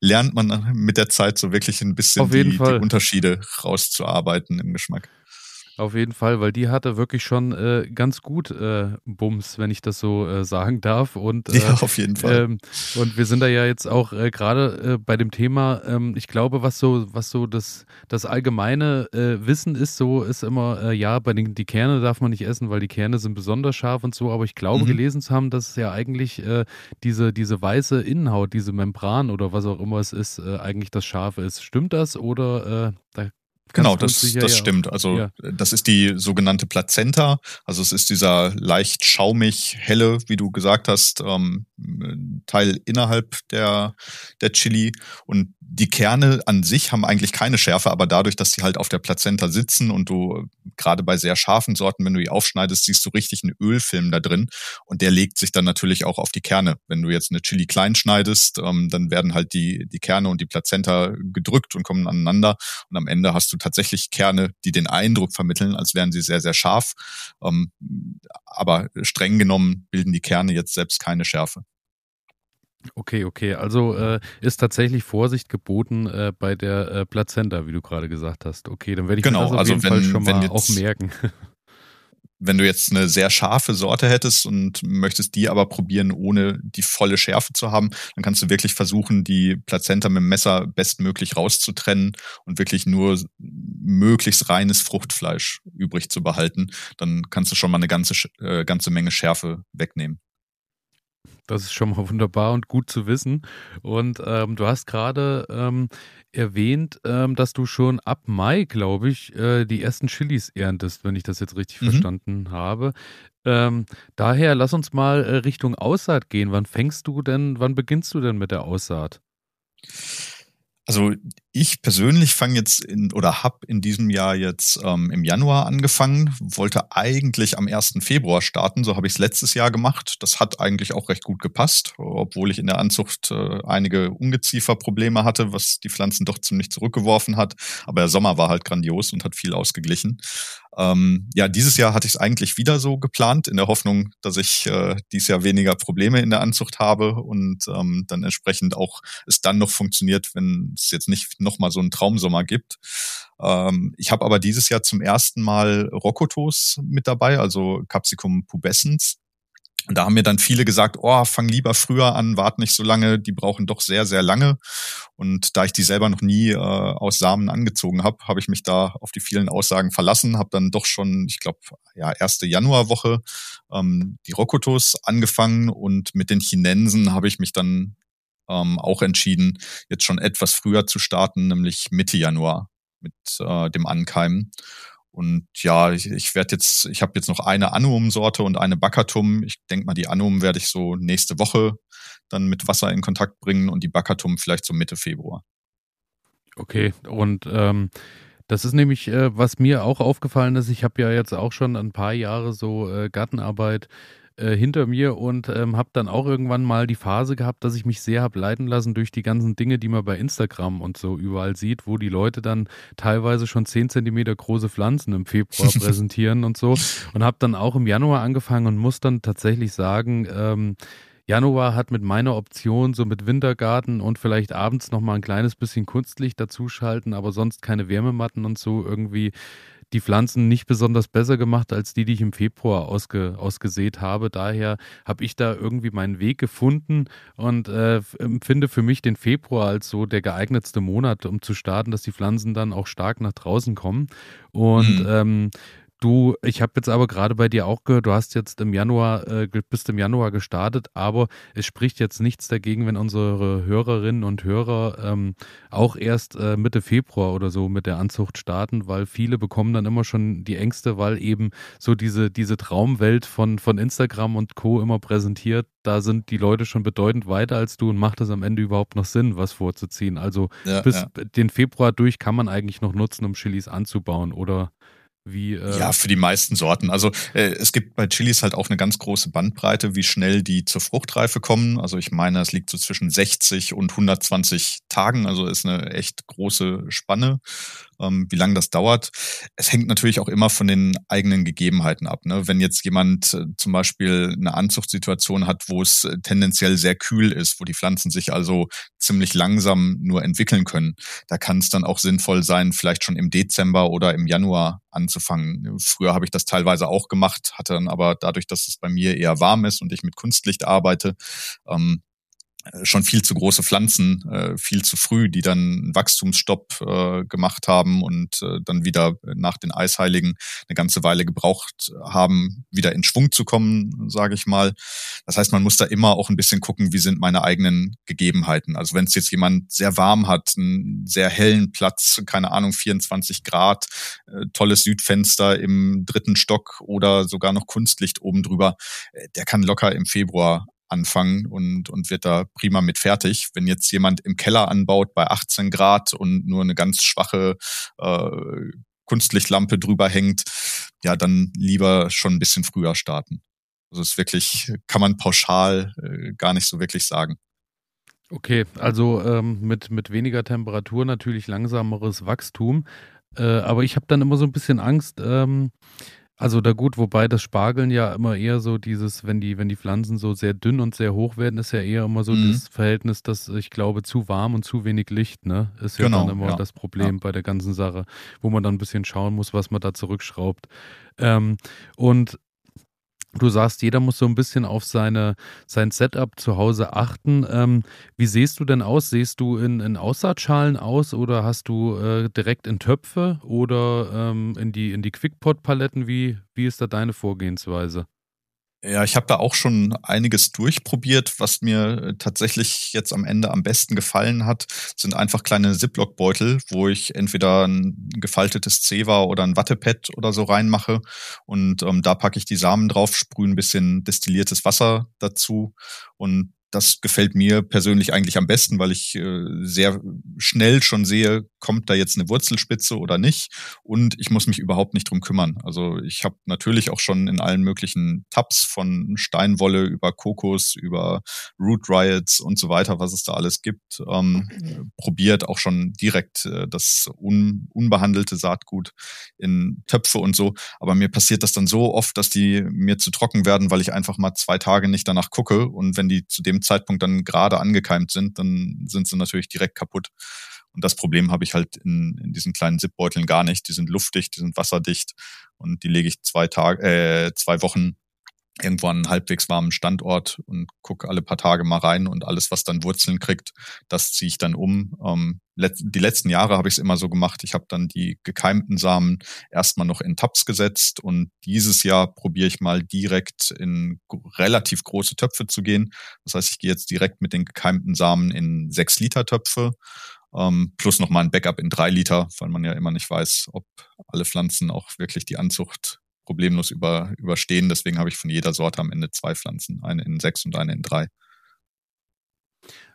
lernt man mit der Zeit so wirklich ein bisschen die, die Unterschiede rauszuarbeiten im Geschmack. Auf jeden Fall, weil die hatte wirklich schon äh, ganz gut äh, Bums, wenn ich das so äh, sagen darf. Und, ja, äh, auf jeden Fall. Ähm, und wir sind da ja jetzt auch äh, gerade äh, bei dem Thema, ähm, ich glaube, was so, was so das, das allgemeine Wissen ist, so ist immer, ja, bei den die Kerne darf man nicht essen, weil die Kerne sind besonders scharf und so, aber ich glaube, mhm. gelesen zu haben, dass ja eigentlich diese, diese weiße Innenhaut, diese Membran oder was auch immer es ist, eigentlich das Scharfe ist. Stimmt das oder da Genau, das, das ja stimmt. Also ja. das ist die sogenannte Plazenta. Also es ist dieser leicht schaumig helle, wie du gesagt hast, ähm, Teil innerhalb der, der Chili. Und die Kerne an sich haben eigentlich keine Schärfe, aber dadurch, dass die halt auf der Plazenta sitzen und du gerade bei sehr scharfen Sorten, wenn du die aufschneidest, siehst du richtig einen Ölfilm da drin. Und der legt sich dann natürlich auch auf die Kerne. Wenn du jetzt eine Chili klein schneidest, ähm, dann werden halt die, die Kerne und die Plazenta gedrückt und kommen aneinander. Und am Ende hast du tatsächlich Kerne, die den Eindruck vermitteln, als wären sie sehr, sehr scharf. Ähm, aber streng genommen bilden die Kerne jetzt selbst keine Schärfe. Okay, okay. Also äh, ist tatsächlich Vorsicht geboten äh, bei der äh, Plazenta, wie du gerade gesagt hast. Okay, dann werde ich genau, mir das auf also jeden wenn, Fall schon mal jetzt, auch merken. wenn du jetzt eine sehr scharfe Sorte hättest und möchtest die aber probieren, ohne die volle Schärfe zu haben, dann kannst du wirklich versuchen, die Plazenta mit dem Messer bestmöglich rauszutrennen und wirklich nur möglichst reines Fruchtfleisch übrig zu behalten. Dann kannst du schon mal eine ganze, äh, ganze Menge Schärfe wegnehmen. Das ist schon mal wunderbar und gut zu wissen. Und ähm, du hast gerade ähm, erwähnt, ähm, dass du schon ab Mai, glaube ich, äh, die ersten Chilis erntest, wenn ich das jetzt richtig mhm. verstanden habe. Ähm, daher lass uns mal äh, Richtung Aussaat gehen. Wann fängst du denn, wann beginnst du denn mit der Aussaat? Also ich persönlich fange jetzt in oder habe in diesem Jahr jetzt ähm, im Januar angefangen, wollte eigentlich am 1. Februar starten, so habe ich es letztes Jahr gemacht. Das hat eigentlich auch recht gut gepasst, obwohl ich in der Anzucht äh, einige Ungezieferprobleme hatte, was die Pflanzen doch ziemlich zurückgeworfen hat. Aber der Sommer war halt grandios und hat viel ausgeglichen. Ähm, ja, dieses Jahr hatte ich es eigentlich wieder so geplant, in der Hoffnung, dass ich äh, dieses Jahr weniger Probleme in der Anzucht habe und ähm, dann entsprechend auch es dann noch funktioniert, wenn es jetzt nicht nochmal so einen Traumsommer gibt. Ähm, ich habe aber dieses Jahr zum ersten Mal Rokotos mit dabei, also Capsicum pubescens. Und da haben mir dann viele gesagt, oh, fang lieber früher an, wart nicht so lange, die brauchen doch sehr, sehr lange. Und da ich die selber noch nie äh, aus Samen angezogen habe, habe ich mich da auf die vielen Aussagen verlassen, habe dann doch schon, ich glaube, ja, erste Januarwoche ähm, die Rokotos angefangen und mit den Chinensen habe ich mich dann ähm, auch entschieden, jetzt schon etwas früher zu starten, nämlich Mitte Januar mit äh, dem Ankeimen. Und ja, ich, ich werde jetzt, ich habe jetzt noch eine Annuum-Sorte und eine Baccatum. Ich denke mal, die Annuum werde ich so nächste Woche dann mit Wasser in Kontakt bringen und die Baccatum vielleicht so Mitte Februar. Okay, und ähm, das ist nämlich, äh, was mir auch aufgefallen ist. Ich habe ja jetzt auch schon ein paar Jahre so äh, Gartenarbeit äh, hinter mir und ähm, habe dann auch irgendwann mal die Phase gehabt, dass ich mich sehr habe leiten lassen durch die ganzen Dinge, die man bei Instagram und so überall sieht, wo die Leute dann teilweise schon 10 Zentimeter große Pflanzen im Februar präsentieren und so. Und habe dann auch im Januar angefangen und muss dann tatsächlich sagen, ähm, Januar hat mit meiner Option so mit Wintergarten und vielleicht abends nochmal ein kleines bisschen Kunstlicht dazuschalten, aber sonst keine Wärmematten und so irgendwie die Pflanzen nicht besonders besser gemacht als die, die ich im Februar ausge, ausgesät habe. Daher habe ich da irgendwie meinen Weg gefunden und äh, empfinde für mich den Februar als so der geeignetste Monat, um zu starten, dass die Pflanzen dann auch stark nach draußen kommen. Und mhm. ähm, Du, ich habe jetzt aber gerade bei dir auch gehört, du hast jetzt im Januar, äh, bist im Januar gestartet, aber es spricht jetzt nichts dagegen, wenn unsere Hörerinnen und Hörer ähm, auch erst äh, Mitte Februar oder so mit der Anzucht starten, weil viele bekommen dann immer schon die Ängste, weil eben so diese, diese Traumwelt von, von Instagram und Co. immer präsentiert, da sind die Leute schon bedeutend weiter als du und macht es am Ende überhaupt noch Sinn, was vorzuziehen. Also ja, bis ja. den Februar durch kann man eigentlich noch nutzen, um Chilis anzubauen, oder? Wie, äh ja, für die meisten Sorten. Also äh, es gibt bei Chilis halt auch eine ganz große Bandbreite, wie schnell die zur Fruchtreife kommen. Also ich meine, es liegt so zwischen 60 und 120 Tagen, also ist eine echt große Spanne wie lange das dauert. Es hängt natürlich auch immer von den eigenen Gegebenheiten ab. Ne? Wenn jetzt jemand äh, zum Beispiel eine Anzuchtsituation hat, wo es äh, tendenziell sehr kühl ist, wo die Pflanzen sich also ziemlich langsam nur entwickeln können, da kann es dann auch sinnvoll sein, vielleicht schon im Dezember oder im Januar anzufangen. Früher habe ich das teilweise auch gemacht, hatte dann aber dadurch, dass es bei mir eher warm ist und ich mit Kunstlicht arbeite, ähm, schon viel zu große Pflanzen, äh, viel zu früh, die dann Wachstumsstopp äh, gemacht haben und äh, dann wieder nach den Eisheiligen eine ganze Weile gebraucht haben, wieder in Schwung zu kommen, sage ich mal. Das heißt, man muss da immer auch ein bisschen gucken, wie sind meine eigenen Gegebenheiten. Also wenn es jetzt jemand sehr warm hat, einen sehr hellen Platz, keine Ahnung, 24 Grad, äh, tolles Südfenster im dritten Stock oder sogar noch Kunstlicht oben drüber, äh, der kann locker im Februar anfangen und, und wird da prima mit fertig. Wenn jetzt jemand im Keller anbaut bei 18 Grad und nur eine ganz schwache äh, Kunstlichtlampe drüber hängt, ja, dann lieber schon ein bisschen früher starten. Also es ist wirklich, kann man pauschal äh, gar nicht so wirklich sagen. Okay, also ähm, mit, mit weniger Temperatur natürlich langsameres Wachstum. Äh, aber ich habe dann immer so ein bisschen Angst, ähm, also da gut, wobei das Spargeln ja immer eher so dieses, wenn die, wenn die Pflanzen so sehr dünn und sehr hoch werden, ist ja eher immer so mhm. das Verhältnis, dass ich glaube, zu warm und zu wenig Licht, ne? Ist ja genau, dann immer ja. das Problem ja. bei der ganzen Sache, wo man dann ein bisschen schauen muss, was man da zurückschraubt. Ähm, und Du sagst, jeder muss so ein bisschen auf seine, sein Setup zu Hause achten. Ähm, wie siehst du denn aus? Siehst du in, in Aussaatschalen aus oder hast du äh, direkt in Töpfe oder ähm, in die, in die Quickpot-Paletten? Wie, wie ist da deine Vorgehensweise? Ja, ich habe da auch schon einiges durchprobiert. Was mir äh, tatsächlich jetzt am Ende am besten gefallen hat, sind einfach kleine Ziploc-Beutel, wo ich entweder ein gefaltetes Zewa oder ein Wattepad oder so reinmache. Und ähm, da packe ich die Samen drauf, sprühe ein bisschen destilliertes Wasser dazu und das gefällt mir persönlich eigentlich am besten, weil ich äh, sehr schnell schon sehe, kommt da jetzt eine Wurzelspitze oder nicht. Und ich muss mich überhaupt nicht drum kümmern. Also ich habe natürlich auch schon in allen möglichen Tabs von Steinwolle über Kokos, über Root Riots und so weiter, was es da alles gibt, ähm, probiert auch schon direkt äh, das un unbehandelte Saatgut in Töpfe und so. Aber mir passiert das dann so oft, dass die mir zu trocken werden, weil ich einfach mal zwei Tage nicht danach gucke. Und wenn die zu dem Zeitpunkt dann gerade angekeimt sind, dann sind sie natürlich direkt kaputt. Und das Problem habe ich halt in, in diesen kleinen Zipbeuteln gar nicht. Die sind luftdicht, die sind wasserdicht und die lege ich zwei Tage, äh, zwei Wochen irgendwo an einen halbwegs warmen Standort und gucke alle paar Tage mal rein und alles, was dann Wurzeln kriegt, das ziehe ich dann um. Ähm, let die letzten Jahre habe ich es immer so gemacht. Ich habe dann die gekeimten Samen erstmal noch in Tabs gesetzt und dieses Jahr probiere ich mal direkt in relativ große Töpfe zu gehen. Das heißt, ich gehe jetzt direkt mit den gekeimten Samen in sechs Liter Töpfe ähm, plus nochmal ein Backup in drei Liter, weil man ja immer nicht weiß, ob alle Pflanzen auch wirklich die Anzucht problemlos über, überstehen. Deswegen habe ich von jeder Sorte am Ende zwei Pflanzen, eine in sechs und eine in drei.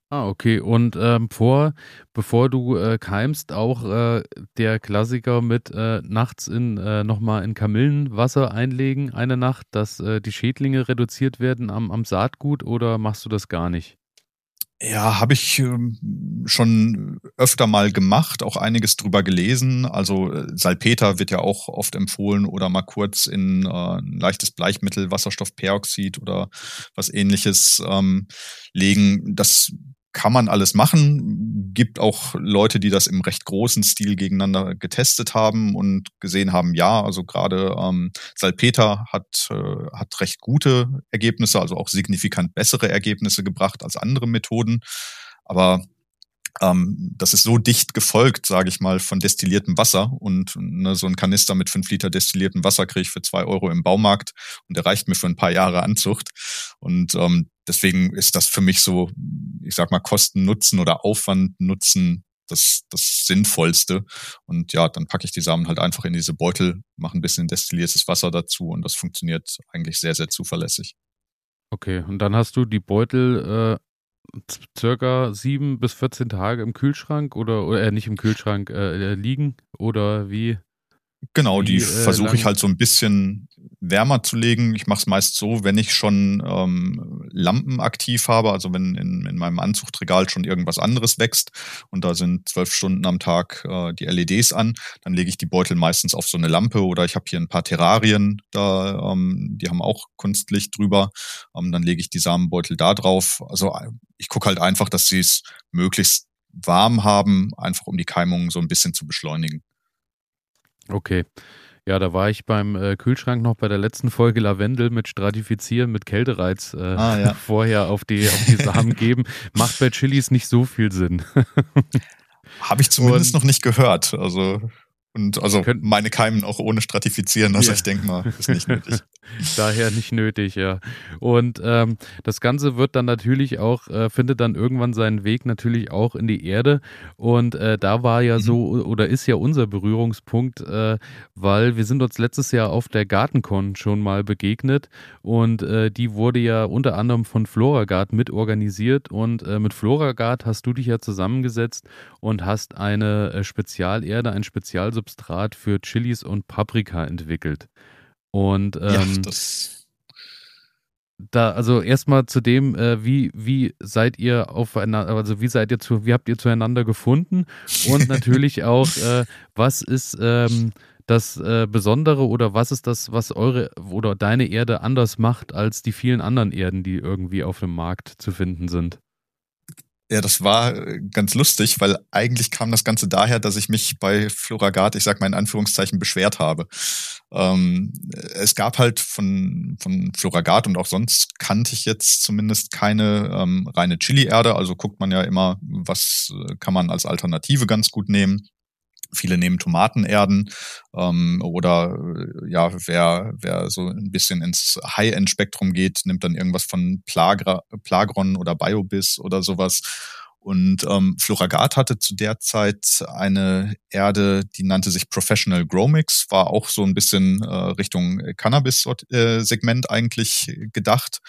Ah, okay. Und ähm, vor, bevor du äh, keimst, auch äh, der Klassiker mit äh, nachts in äh, nochmal in Kamillenwasser einlegen, eine Nacht, dass äh, die Schädlinge reduziert werden am, am Saatgut oder machst du das gar nicht? Ja, habe ich ähm, schon öfter mal gemacht, auch einiges drüber gelesen. Also äh, Salpeter wird ja auch oft empfohlen oder mal kurz in äh, ein leichtes Bleichmittel, Wasserstoffperoxid oder was ähnliches ähm, legen. Das kann man alles machen. Gibt auch Leute, die das im recht großen Stil gegeneinander getestet haben und gesehen haben, ja, also gerade ähm, Salpeter hat, äh, hat recht gute Ergebnisse, also auch signifikant bessere Ergebnisse gebracht als andere Methoden. Aber ähm, das ist so dicht gefolgt, sage ich mal, von destilliertem Wasser. Und ne, so ein Kanister mit fünf Liter destilliertem Wasser kriege ich für zwei Euro im Baumarkt und der reicht mir für ein paar Jahre Anzucht. Und ähm, deswegen ist das für mich so, ich sag mal, Kosten Nutzen oder Aufwand Nutzen das, das Sinnvollste. Und ja, dann packe ich die Samen halt einfach in diese Beutel, mache ein bisschen destilliertes Wasser dazu und das funktioniert eigentlich sehr, sehr zuverlässig. Okay, und dann hast du die Beutel äh, circa sieben bis 14 Tage im Kühlschrank oder, oder äh, nicht im Kühlschrank äh, liegen oder wie? Genau, die, die äh, versuche ich halt so ein bisschen wärmer zu legen. Ich mache es meist so, wenn ich schon ähm, Lampen aktiv habe, also wenn in, in meinem Anzuchtregal schon irgendwas anderes wächst und da sind zwölf Stunden am Tag äh, die LEDs an, dann lege ich die Beutel meistens auf so eine Lampe oder ich habe hier ein paar Terrarien, da, ähm, die haben auch Kunstlicht drüber. Ähm, dann lege ich die Samenbeutel da drauf. Also äh, ich gucke halt einfach, dass sie es möglichst warm haben, einfach um die Keimung so ein bisschen zu beschleunigen. Okay. Ja, da war ich beim äh, Kühlschrank noch bei der letzten Folge Lavendel mit Stratifizieren, mit Kältereiz äh, ah, ja. vorher auf die, auf die Samen geben. Macht bei Chilis nicht so viel Sinn. Habe ich zumindest Und, noch nicht gehört. Also und also Könnt, meine Keimen auch ohne stratifizieren, also ja. ich denke mal, ist nicht nötig. Daher nicht nötig, ja. Und ähm, das Ganze wird dann natürlich auch, äh, findet dann irgendwann seinen Weg natürlich auch in die Erde. Und äh, da war ja mhm. so, oder ist ja unser Berührungspunkt, äh, weil wir sind uns letztes Jahr auf der Gartencon schon mal begegnet und äh, die wurde ja unter anderem von Floragard mitorganisiert. Und äh, mit Floragard hast du dich ja zusammengesetzt und hast eine äh, Spezialerde, ein Spezialsubstanz Substrat für Chilis und Paprika entwickelt. Und ähm, ja, das da, also erstmal zu dem, äh, wie, wie seid ihr aufeinander, also wie seid ihr zu, wie habt ihr zueinander gefunden? Und natürlich auch, äh, was ist ähm, das äh, Besondere oder was ist das, was eure oder deine Erde anders macht als die vielen anderen Erden, die irgendwie auf dem Markt zu finden sind? Ja, das war äh, ganz lustig, weil eigentlich kam das Ganze daher, dass ich mich bei Floragard, ich sag mal in Anführungszeichen, beschwert habe. Ähm, es gab halt von, von Floragard und auch sonst kannte ich jetzt zumindest keine ähm, reine Chili-Erde. Also guckt man ja immer, was äh, kann man als Alternative ganz gut nehmen. Viele nehmen Tomatenerden ähm, oder äh, ja, wer, wer so ein bisschen ins High-End-Spektrum geht, nimmt dann irgendwas von Plagra, Plagron oder Biobis oder sowas. Und ähm, Floragat hatte zu der Zeit eine Erde, die nannte sich Professional Growmix, war auch so ein bisschen äh, Richtung Cannabis-Segment eigentlich gedacht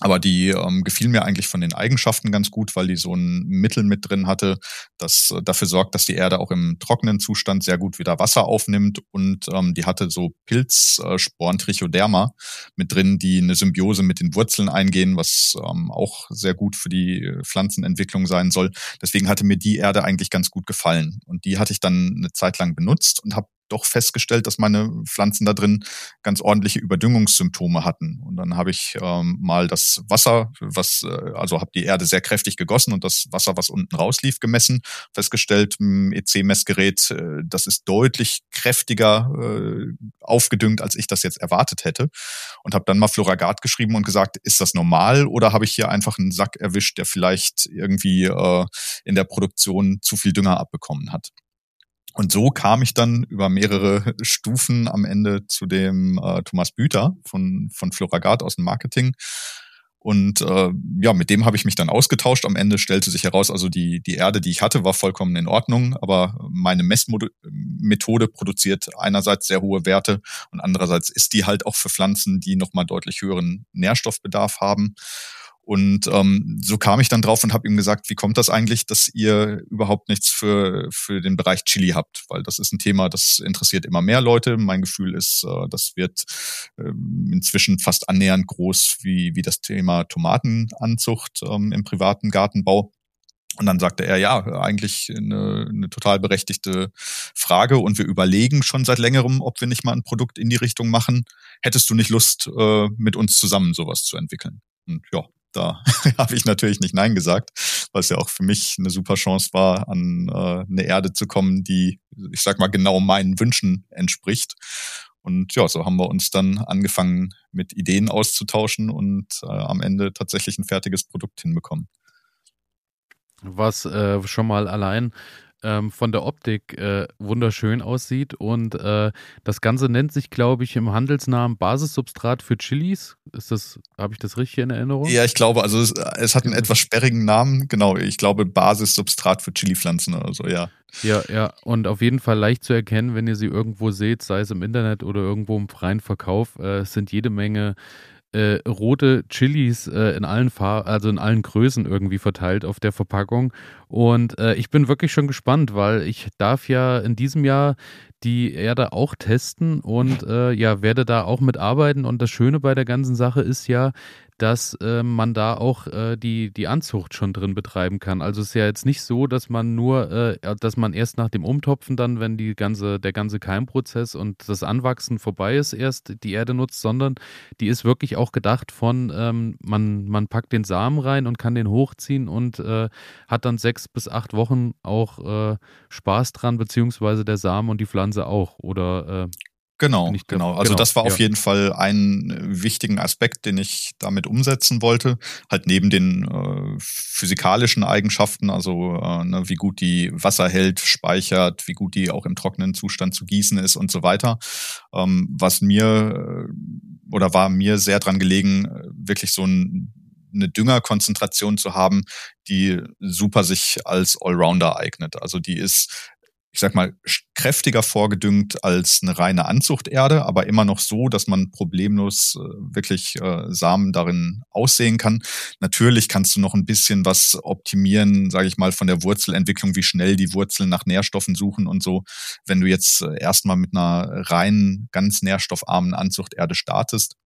aber die ähm, gefiel mir eigentlich von den Eigenschaften ganz gut, weil die so ein Mittel mit drin hatte, das äh, dafür sorgt, dass die Erde auch im trockenen Zustand sehr gut wieder Wasser aufnimmt. Und ähm, die hatte so Pilzsporen, äh, Trichoderma mit drin, die eine Symbiose mit den Wurzeln eingehen, was ähm, auch sehr gut für die Pflanzenentwicklung sein soll. Deswegen hatte mir die Erde eigentlich ganz gut gefallen. Und die hatte ich dann eine Zeit lang benutzt und habe doch festgestellt, dass meine Pflanzen da drin ganz ordentliche Überdüngungssymptome hatten. Und dann habe ich ähm, mal das Wasser, was, äh, also habe die Erde sehr kräftig gegossen und das Wasser, was unten rauslief, gemessen, festgestellt, im EC-Messgerät, äh, das ist deutlich kräftiger äh, aufgedüngt, als ich das jetzt erwartet hätte. Und habe dann mal Floragat geschrieben und gesagt, ist das normal oder habe ich hier einfach einen Sack erwischt, der vielleicht irgendwie äh, in der Produktion zu viel Dünger abbekommen hat. Und so kam ich dann über mehrere Stufen am Ende zu dem äh, Thomas Büter von, von Floragard aus dem Marketing. Und äh, ja, mit dem habe ich mich dann ausgetauscht. Am Ende stellte sich heraus, also die, die Erde, die ich hatte, war vollkommen in Ordnung, aber meine Messmethode produziert einerseits sehr hohe Werte und andererseits ist die halt auch für Pflanzen, die nochmal deutlich höheren Nährstoffbedarf haben. Und ähm, so kam ich dann drauf und habe ihm gesagt, wie kommt das eigentlich, dass ihr überhaupt nichts für, für den Bereich Chili habt? Weil das ist ein Thema, das interessiert immer mehr Leute. Mein Gefühl ist, äh, das wird ähm, inzwischen fast annähernd groß wie, wie das Thema Tomatenanzucht ähm, im privaten Gartenbau. Und dann sagte er, ja, eigentlich eine, eine total berechtigte Frage und wir überlegen schon seit längerem, ob wir nicht mal ein Produkt in die Richtung machen. Hättest du nicht Lust, äh, mit uns zusammen sowas zu entwickeln? Und ja, da habe ich natürlich nicht Nein gesagt, weil es ja auch für mich eine super Chance war, an äh, eine Erde zu kommen, die, ich sag mal, genau meinen Wünschen entspricht. Und ja, so haben wir uns dann angefangen, mit Ideen auszutauschen und äh, am Ende tatsächlich ein fertiges Produkt hinbekommen was äh, schon mal allein ähm, von der Optik äh, wunderschön aussieht. Und äh, das Ganze nennt sich, glaube ich, im Handelsnamen Basissubstrat für Chilis. Ist das, habe ich das richtig in Erinnerung? Ja, ich glaube, also es, es hat einen etwas sperrigen Namen. Genau, ich glaube Basissubstrat für Chilipflanzen oder so, ja. Ja, ja, und auf jeden Fall leicht zu erkennen, wenn ihr sie irgendwo seht, sei es im Internet oder irgendwo im freien Verkauf. Äh, es sind jede Menge äh, rote Chilis äh, in allen Farben, also in allen Größen irgendwie verteilt auf der Verpackung. Und äh, ich bin wirklich schon gespannt, weil ich darf ja in diesem Jahr die Erde auch testen und äh, ja, werde da auch mitarbeiten. Und das Schöne bei der ganzen Sache ist ja, dass äh, man da auch äh, die, die Anzucht schon drin betreiben kann. Also es ist ja jetzt nicht so, dass man nur, äh, dass man erst nach dem Umtopfen dann, wenn die ganze, der ganze Keimprozess und das Anwachsen vorbei ist, erst die Erde nutzt, sondern die ist wirklich auch gedacht von, ähm, man, man packt den Samen rein und kann den hochziehen und äh, hat dann sechs bis acht Wochen auch äh, Spaß dran, beziehungsweise der Samen und die Pflanze auch. Oder äh, Genau, genau. Also genau, das war auf jeden Fall ein wichtigen Aspekt, den ich damit umsetzen wollte. Halt neben den äh, physikalischen Eigenschaften, also äh, ne, wie gut die Wasser hält, speichert, wie gut die auch im trockenen Zustand zu gießen ist und so weiter. Ähm, was mir äh, oder war mir sehr dran gelegen, wirklich so ein eine Düngerkonzentration zu haben, die super sich als Allrounder eignet. Also die ist ich sag mal, kräftiger vorgedüngt als eine reine Anzuchterde, aber immer noch so, dass man problemlos äh, wirklich äh, Samen darin aussehen kann. Natürlich kannst du noch ein bisschen was optimieren, sage ich mal, von der Wurzelentwicklung, wie schnell die Wurzeln nach Nährstoffen suchen und so. Wenn du jetzt äh, erstmal mit einer rein ganz nährstoffarmen Anzuchterde startest,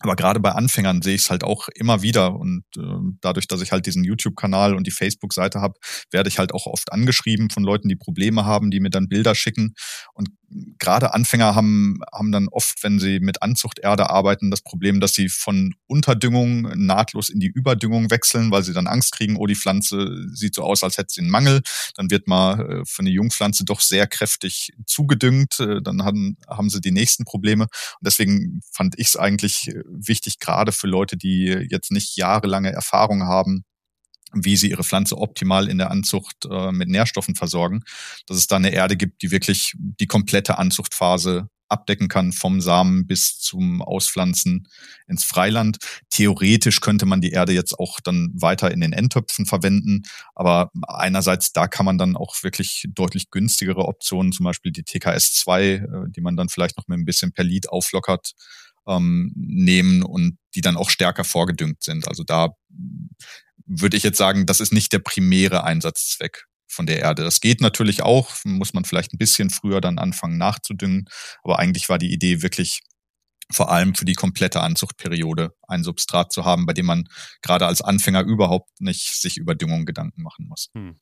aber gerade bei Anfängern sehe ich es halt auch immer wieder und äh, dadurch, dass ich halt diesen YouTube-Kanal und die Facebook-Seite habe, werde ich halt auch oft angeschrieben von Leuten, die Probleme haben, die mir dann Bilder schicken. Und gerade Anfänger haben, haben dann oft, wenn sie mit Anzuchterde arbeiten, das Problem, dass sie von Unterdüngung nahtlos in die Überdüngung wechseln, weil sie dann Angst kriegen, oh, die Pflanze sieht so aus, als hätte sie einen Mangel. Dann wird mal äh, für eine Jungpflanze doch sehr kräftig zugedüngt. Äh, dann haben, haben sie die nächsten Probleme. Und deswegen fand ich es eigentlich äh, wichtig, gerade für Leute, die jetzt nicht jahrelange Erfahrung haben, wie sie ihre Pflanze optimal in der Anzucht äh, mit Nährstoffen versorgen, dass es da eine Erde gibt, die wirklich die komplette Anzuchtphase abdecken kann, vom Samen bis zum Auspflanzen ins Freiland. Theoretisch könnte man die Erde jetzt auch dann weiter in den Endtöpfen verwenden, aber einerseits da kann man dann auch wirklich deutlich günstigere Optionen, zum Beispiel die TKS2, äh, die man dann vielleicht noch mit ein bisschen Perlit auflockert, ähm, nehmen und die dann auch stärker vorgedüngt sind. Also da würde ich jetzt sagen, das ist nicht der primäre Einsatzzweck von der Erde. Das geht natürlich auch, muss man vielleicht ein bisschen früher dann anfangen nachzudüngen, aber eigentlich war die Idee wirklich vor allem für die komplette Anzuchtperiode ein Substrat zu haben, bei dem man gerade als Anfänger überhaupt nicht sich über Düngung Gedanken machen muss. Hm.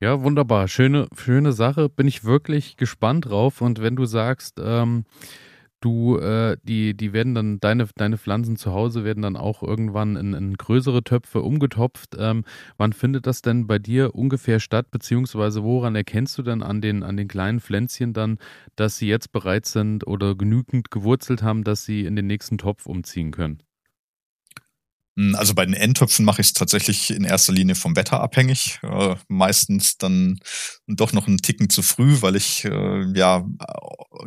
Ja, wunderbar. Schöne, schöne Sache. Bin ich wirklich gespannt drauf. Und wenn du sagst, ähm, Du, äh, die, die werden dann, deine, deine Pflanzen zu Hause werden dann auch irgendwann in, in größere Töpfe umgetopft. Ähm, wann findet das denn bei dir ungefähr statt, beziehungsweise woran erkennst du dann an den, an den kleinen Pflänzchen dann, dass sie jetzt bereit sind oder genügend gewurzelt haben, dass sie in den nächsten Topf umziehen können? Hm, also bei den Endtöpfen mache ich es tatsächlich in erster Linie vom Wetter abhängig. Äh, meistens dann doch noch einen Ticken zu früh, weil ich äh, ja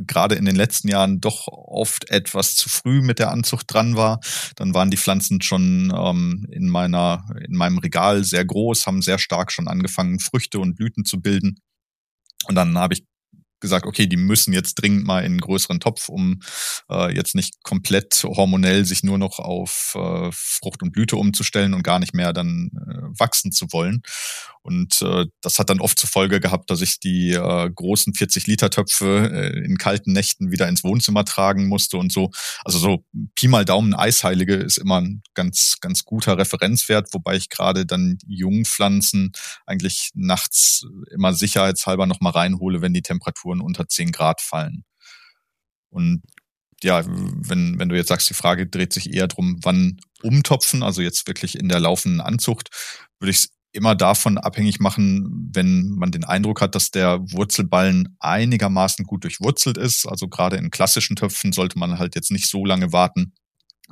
gerade in den letzten Jahren doch oft etwas zu früh mit der Anzucht dran war. Dann waren die Pflanzen schon ähm, in meiner in meinem Regal sehr groß, haben sehr stark schon angefangen Früchte und Blüten zu bilden. Und dann habe ich gesagt, okay, die müssen jetzt dringend mal in einen größeren Topf, um äh, jetzt nicht komplett hormonell sich nur noch auf äh, Frucht und Blüte umzustellen und gar nicht mehr dann äh, wachsen zu wollen. Und äh, das hat dann oft zur Folge gehabt, dass ich die äh, großen 40-Liter-Töpfe äh, in kalten Nächten wieder ins Wohnzimmer tragen musste und so. Also so Pi mal Daumen Eisheilige ist immer ein ganz, ganz guter Referenzwert, wobei ich gerade dann Jungpflanzen eigentlich nachts immer sicherheitshalber nochmal reinhole, wenn die Temperaturen unter 10 Grad fallen. Und ja, wenn, wenn du jetzt sagst, die Frage dreht sich eher drum, wann umtopfen, also jetzt wirklich in der laufenden Anzucht, würde ich es immer davon abhängig machen, wenn man den Eindruck hat, dass der Wurzelballen einigermaßen gut durchwurzelt ist. Also gerade in klassischen Töpfen sollte man halt jetzt nicht so lange warten,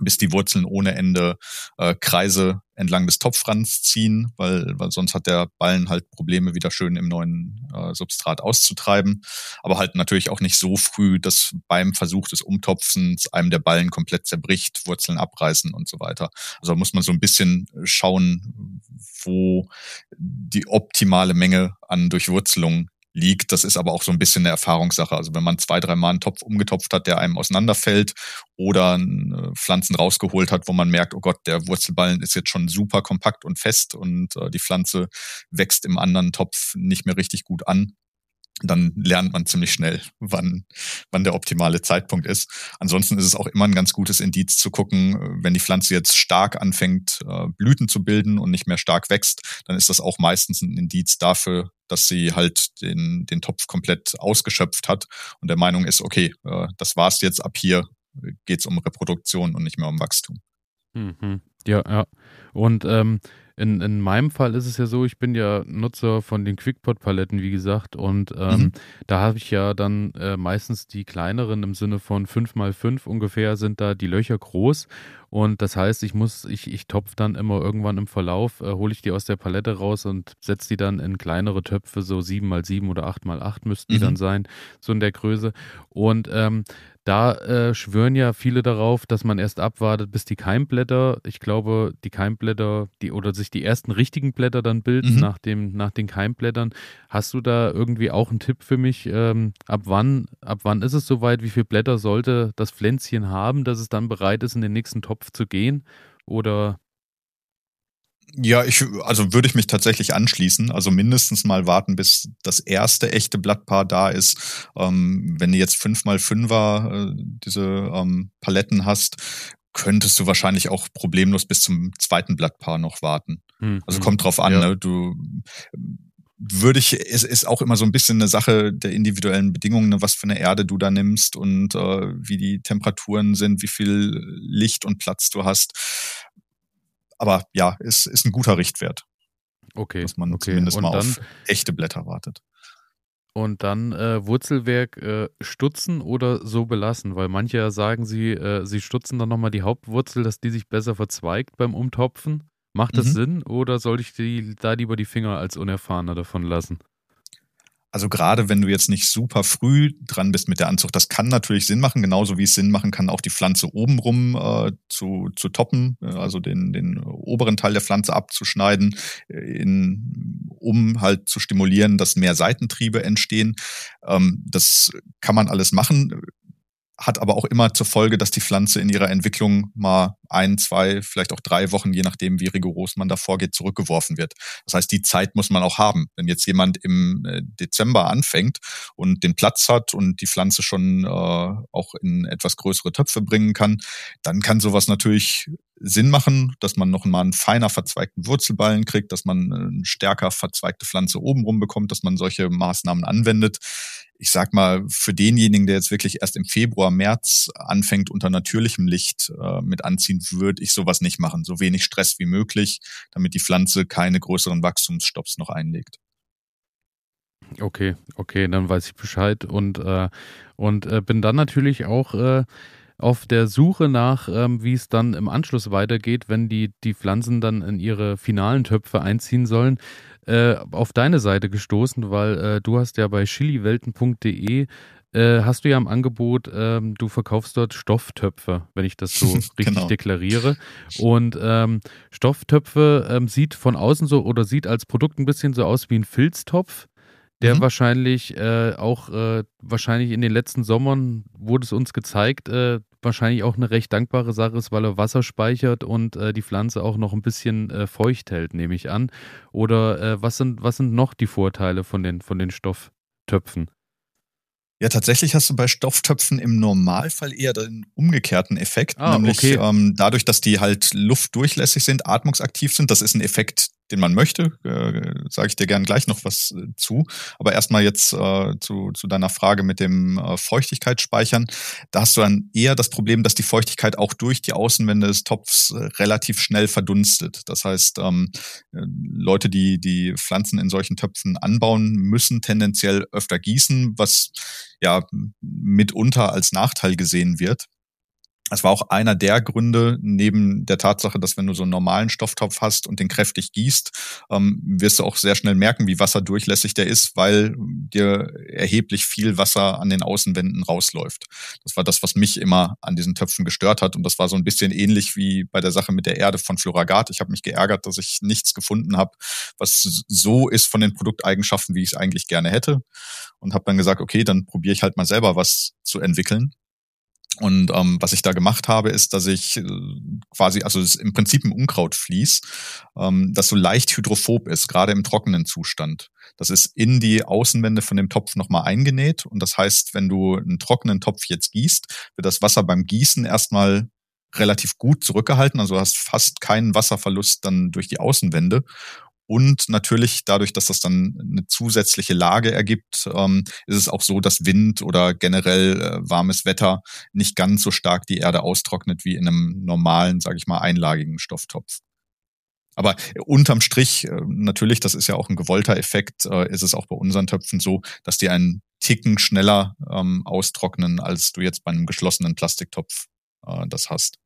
bis die Wurzeln ohne Ende äh, Kreise entlang des Topfrands ziehen, weil, weil sonst hat der Ballen halt Probleme, wieder schön im neuen äh, Substrat auszutreiben. Aber halt natürlich auch nicht so früh, dass beim Versuch des Umtopfens einem der Ballen komplett zerbricht, Wurzeln abreißen und so weiter. Also muss man so ein bisschen schauen, wo die optimale Menge an Durchwurzelung liegt. Das ist aber auch so ein bisschen eine Erfahrungssache. Also wenn man zwei, dreimal einen Topf umgetopft hat, der einem auseinanderfällt oder äh, Pflanzen rausgeholt hat, wo man merkt, oh Gott, der Wurzelballen ist jetzt schon super kompakt und fest und äh, die Pflanze wächst im anderen Topf nicht mehr richtig gut an, dann lernt man ziemlich schnell, wann, wann der optimale Zeitpunkt ist. Ansonsten ist es auch immer ein ganz gutes Indiz zu gucken, wenn die Pflanze jetzt stark anfängt, äh, Blüten zu bilden und nicht mehr stark wächst, dann ist das auch meistens ein Indiz dafür, dass sie halt den, den Topf komplett ausgeschöpft hat und der Meinung ist, okay, äh, das war's jetzt, ab hier geht's um Reproduktion und nicht mehr um Wachstum. Mhm. Ja, ja. Und ähm, in, in meinem Fall ist es ja so, ich bin ja Nutzer von den Quickpot-Paletten, wie gesagt, und ähm, mhm. da habe ich ja dann äh, meistens die kleineren im Sinne von 5 mal 5 ungefähr sind da die Löcher groß. Und das heißt, ich muss, ich, ich topfe dann immer irgendwann im Verlauf, äh, hole ich die aus der Palette raus und setze die dann in kleinere Töpfe, so 7 mal 7 oder 8 mal 8 müssten die mhm. dann sein, so in der Größe. Und ähm, da äh, schwören ja viele darauf, dass man erst abwartet, bis die Keimblätter, ich glaube, die Keimblätter, die oder sich die ersten richtigen Blätter dann bilden mhm. nach dem, nach den Keimblättern. Hast du da irgendwie auch einen Tipp für mich? Ähm, ab wann, ab wann ist es soweit? Wie viele Blätter sollte das Pflänzchen haben, dass es dann bereit ist, in den nächsten Topf zu gehen? Oder ja, ich, also würde ich mich tatsächlich anschließen. Also mindestens mal warten, bis das erste echte Blattpaar da ist. Ähm, wenn du jetzt fünf mal fünfer äh, diese ähm, Paletten hast, könntest du wahrscheinlich auch problemlos bis zum zweiten Blattpaar noch warten. Hm, also hm. kommt drauf an, ja. ne? Du würde ich, es ist auch immer so ein bisschen eine Sache der individuellen Bedingungen, ne, was für eine Erde du da nimmst und äh, wie die Temperaturen sind, wie viel Licht und Platz du hast aber ja, ist, ist ein guter Richtwert. Okay. Dass man okay. zumindest und mal dann, auf echte Blätter wartet. Und dann äh, Wurzelwerk äh, stutzen oder so belassen, weil manche sagen, sie, äh, sie stutzen dann nochmal die Hauptwurzel, dass die sich besser verzweigt beim Umtopfen. Macht das mhm. Sinn oder sollte ich die, da lieber die Finger als Unerfahrener davon lassen? Also gerade wenn du jetzt nicht super früh dran bist mit der Anzucht, das kann natürlich Sinn machen, genauso wie es Sinn machen kann, auch die Pflanze obenrum äh, zu, zu toppen, äh, also den, den oberen Teil der Pflanze abzuschneiden, äh, in, um halt zu stimulieren, dass mehr Seitentriebe entstehen. Ähm, das kann man alles machen hat aber auch immer zur Folge, dass die Pflanze in ihrer Entwicklung mal ein, zwei, vielleicht auch drei Wochen, je nachdem, wie rigoros man da vorgeht, zurückgeworfen wird. Das heißt, die Zeit muss man auch haben. Wenn jetzt jemand im äh, Dezember anfängt und den Platz hat und die Pflanze schon äh, auch in etwas größere Töpfe bringen kann, dann kann sowas natürlich Sinn machen, dass man noch mal einen feiner verzweigten Wurzelballen kriegt, dass man eine stärker verzweigte Pflanze obenrum bekommt, dass man solche Maßnahmen anwendet. Ich sag mal, für denjenigen, der jetzt wirklich erst im Februar, März anfängt, unter natürlichem Licht äh, mit anziehen, würde ich sowas nicht machen. So wenig Stress wie möglich, damit die Pflanze keine größeren Wachstumsstopps noch einlegt. Okay, okay, dann weiß ich Bescheid und, äh, und äh, bin dann natürlich auch äh, auf der Suche nach, ähm, wie es dann im Anschluss weitergeht, wenn die, die Pflanzen dann in ihre finalen Töpfe einziehen sollen, äh, auf deine Seite gestoßen, weil äh, du hast ja bei chiliwelten.de äh, hast du ja im Angebot, ähm, du verkaufst dort Stofftöpfe, wenn ich das so richtig genau. deklariere. Und ähm, Stofftöpfe ähm, sieht von außen so oder sieht als Produkt ein bisschen so aus wie ein Filztopf. der mhm. wahrscheinlich äh, auch äh, wahrscheinlich in den letzten Sommern wurde es uns gezeigt, äh, wahrscheinlich auch eine recht dankbare Sache ist, weil er Wasser speichert und äh, die Pflanze auch noch ein bisschen äh, feucht hält, nehme ich an. Oder äh, was sind was sind noch die Vorteile von den von den Stofftöpfen? Ja, tatsächlich hast du bei Stofftöpfen im Normalfall eher den umgekehrten Effekt, ah, nämlich okay. ähm, dadurch, dass die halt luftdurchlässig sind, atmungsaktiv sind. Das ist ein Effekt, den man möchte, äh, sage ich dir gern gleich noch was äh, zu. Aber erstmal jetzt äh, zu, zu deiner Frage mit dem äh, Feuchtigkeitsspeichern. Da hast du dann eher das Problem, dass die Feuchtigkeit auch durch die Außenwände des Topfs äh, relativ schnell verdunstet. Das heißt, ähm, äh, Leute, die die Pflanzen in solchen Töpfen anbauen, müssen tendenziell öfter gießen, was ja mitunter als Nachteil gesehen wird. Das war auch einer der Gründe, neben der Tatsache, dass wenn du so einen normalen Stofftopf hast und den kräftig gießt, ähm, wirst du auch sehr schnell merken, wie wasserdurchlässig der ist, weil dir erheblich viel Wasser an den Außenwänden rausläuft. Das war das, was mich immer an diesen Töpfen gestört hat. Und das war so ein bisschen ähnlich wie bei der Sache mit der Erde von Floragat. Ich habe mich geärgert, dass ich nichts gefunden habe, was so ist von den Produkteigenschaften, wie ich es eigentlich gerne hätte. Und habe dann gesagt, okay, dann probiere ich halt mal selber was zu entwickeln. Und ähm, was ich da gemacht habe, ist, dass ich äh, quasi, also es ist im Prinzip ein Unkrautvlies, ähm, das so leicht hydrophob ist, gerade im trockenen Zustand. Das ist in die Außenwände von dem Topf nochmal eingenäht. Und das heißt, wenn du einen trockenen Topf jetzt gießt, wird das Wasser beim Gießen erstmal relativ gut zurückgehalten. Also du hast fast keinen Wasserverlust dann durch die Außenwände. Und natürlich dadurch, dass das dann eine zusätzliche Lage ergibt, ähm, ist es auch so, dass Wind oder generell äh, warmes Wetter nicht ganz so stark die Erde austrocknet wie in einem normalen, sage ich mal, einlagigen Stofftopf. Aber unterm Strich, äh, natürlich, das ist ja auch ein gewollter Effekt, äh, ist es auch bei unseren Töpfen so, dass die einen Ticken schneller ähm, austrocknen, als du jetzt bei einem geschlossenen Plastiktopf äh, das hast.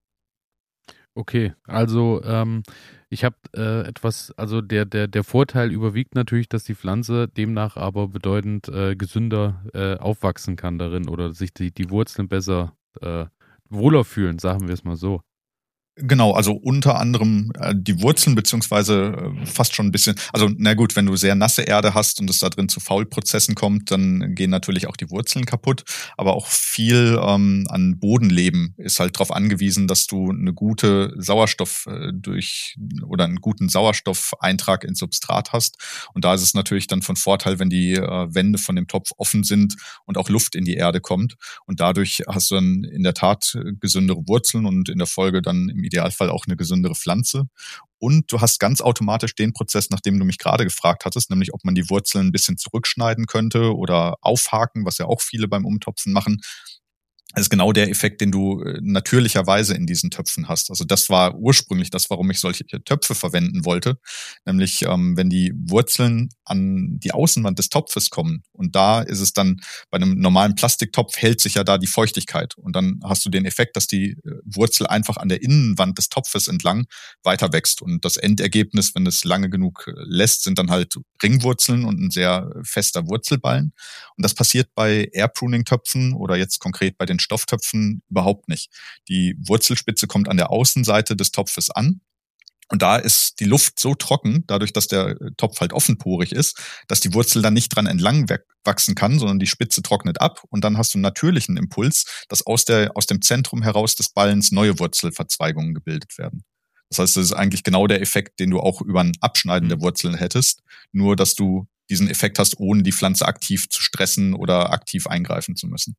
Okay, also ähm, ich habe äh, etwas, also der, der, der Vorteil überwiegt natürlich, dass die Pflanze demnach aber bedeutend äh, gesünder äh, aufwachsen kann darin oder sich die, die Wurzeln besser äh, wohler fühlen, sagen wir es mal so. Genau, also unter anderem äh, die Wurzeln beziehungsweise äh, fast schon ein bisschen, also na gut, wenn du sehr nasse Erde hast und es da drin zu Faulprozessen kommt, dann gehen natürlich auch die Wurzeln kaputt. Aber auch viel ähm, an Bodenleben ist halt darauf angewiesen, dass du eine gute Sauerstoff äh, durch oder einen guten Sauerstoffeintrag ins Substrat hast. Und da ist es natürlich dann von Vorteil, wenn die äh, Wände von dem Topf offen sind und auch Luft in die Erde kommt. Und dadurch hast du dann in der Tat äh, gesündere Wurzeln und in der Folge dann im Idealfall auch eine gesündere Pflanze. Und du hast ganz automatisch den Prozess, nach dem du mich gerade gefragt hattest, nämlich ob man die Wurzeln ein bisschen zurückschneiden könnte oder aufhaken, was ja auch viele beim Umtopfen machen. Das ist genau der Effekt, den du äh, natürlicherweise in diesen Töpfen hast. Also das war ursprünglich das, warum ich solche Töpfe verwenden wollte. Nämlich, ähm, wenn die Wurzeln an die Außenwand des Topfes kommen und da ist es dann bei einem normalen Plastiktopf hält sich ja da die Feuchtigkeit und dann hast du den Effekt, dass die äh, Wurzel einfach an der Innenwand des Topfes entlang weiter wächst und das Endergebnis, wenn es lange genug äh, lässt, sind dann halt Ringwurzeln und ein sehr fester Wurzelballen. Und das passiert bei Air Pruning Töpfen oder jetzt konkret bei den Stofftöpfen überhaupt nicht. Die Wurzelspitze kommt an der Außenseite des Topfes an. Und da ist die Luft so trocken, dadurch, dass der Topf halt offenporig ist, dass die Wurzel dann nicht dran entlang wachsen kann, sondern die Spitze trocknet ab und dann hast du einen natürlichen Impuls, dass aus, der, aus dem Zentrum heraus des Ballens neue Wurzelverzweigungen gebildet werden. Das heißt, das ist eigentlich genau der Effekt, den du auch über ein Abschneiden der mhm. Wurzeln hättest, nur dass du diesen Effekt hast, ohne die Pflanze aktiv zu stressen oder aktiv eingreifen zu müssen.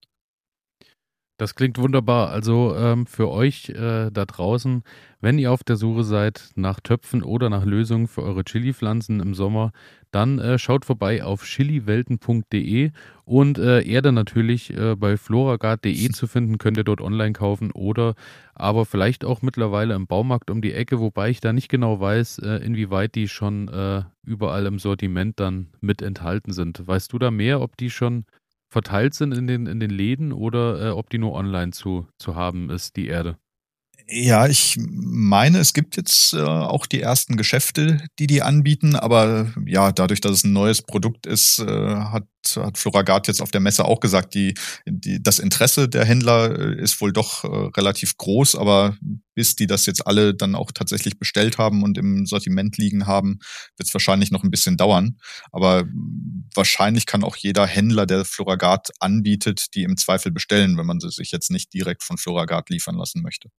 Das klingt wunderbar. Also ähm, für euch äh, da draußen, wenn ihr auf der Suche seid nach Töpfen oder nach Lösungen für eure Chili-Pflanzen im Sommer, dann äh, schaut vorbei auf chiliwelten.de und äh, Erde natürlich äh, bei floragard.de zu finden, könnt ihr dort online kaufen oder aber vielleicht auch mittlerweile im Baumarkt um die Ecke, wobei ich da nicht genau weiß, äh, inwieweit die schon äh, überall im Sortiment dann mit enthalten sind. Weißt du da mehr, ob die schon verteilt sind in den, in den Läden oder äh, ob die nur online zu, zu haben ist, die Erde? Ja, ich meine, es gibt jetzt äh, auch die ersten Geschäfte, die die anbieten, aber ja, dadurch, dass es ein neues Produkt ist, äh, hat, hat Floragard jetzt auf der Messe auch gesagt, die, die, das Interesse der Händler äh, ist wohl doch äh, relativ groß, aber bis die das jetzt alle dann auch tatsächlich bestellt haben und im Sortiment liegen haben, wird es wahrscheinlich noch ein bisschen dauern. Aber wahrscheinlich kann auch jeder Händler, der Floragard anbietet, die im Zweifel bestellen, wenn man sie sich jetzt nicht direkt von Floragard liefern lassen möchte.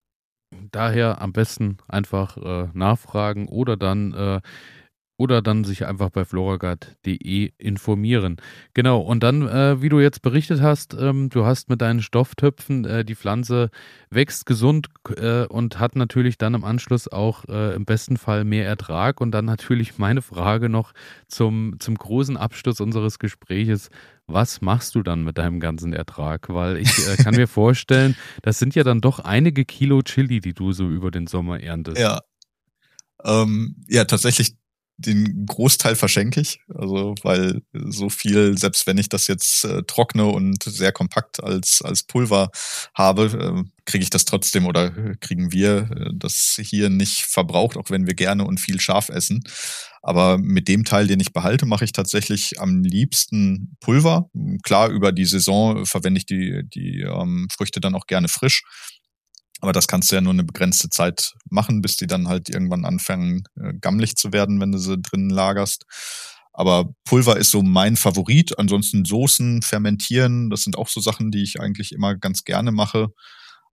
Daher am besten einfach äh, nachfragen oder dann äh, oder dann sich einfach bei floragard.de informieren. Genau, und dann, äh, wie du jetzt berichtet hast, ähm, du hast mit deinen Stofftöpfen, äh, die Pflanze wächst gesund äh, und hat natürlich dann im Anschluss auch äh, im besten Fall mehr Ertrag. Und dann natürlich meine Frage noch zum, zum großen Abschluss unseres Gespräches. Was machst du dann mit deinem ganzen Ertrag? Weil ich äh, kann mir vorstellen, das sind ja dann doch einige Kilo Chili, die du so über den Sommer erntest. Ja. Ähm, ja, tatsächlich den Großteil verschenke ich. Also, weil so viel, selbst wenn ich das jetzt äh, trockne und sehr kompakt als, als Pulver habe, äh, kriege ich das trotzdem oder kriegen wir äh, das hier nicht verbraucht, auch wenn wir gerne und viel scharf essen. Aber mit dem Teil, den ich behalte, mache ich tatsächlich am liebsten Pulver. Klar, über die Saison verwende ich die, die ähm, Früchte dann auch gerne frisch. Aber das kannst du ja nur eine begrenzte Zeit machen, bis die dann halt irgendwann anfangen, äh, gammelig zu werden, wenn du sie drinnen lagerst. Aber Pulver ist so mein Favorit. Ansonsten Soßen, fermentieren, das sind auch so Sachen, die ich eigentlich immer ganz gerne mache.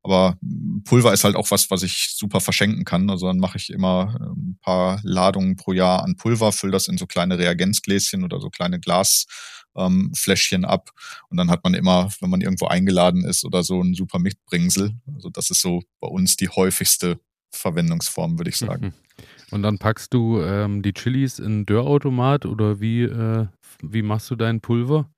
Aber Pulver ist halt auch was, was ich super verschenken kann. Also dann mache ich immer ein ähm, paar Ladungen pro Jahr an Pulver, fülle das in so kleine Reagenzgläschen oder so kleine Glasfläschchen ähm, ab. Und dann hat man immer, wenn man irgendwo eingeladen ist oder so, ein super Mitbringsel. Also das ist so bei uns die häufigste Verwendungsform, würde ich sagen. Und dann packst du ähm, die Chilis in Dörrautomat oder wie, äh, wie machst du dein Pulver?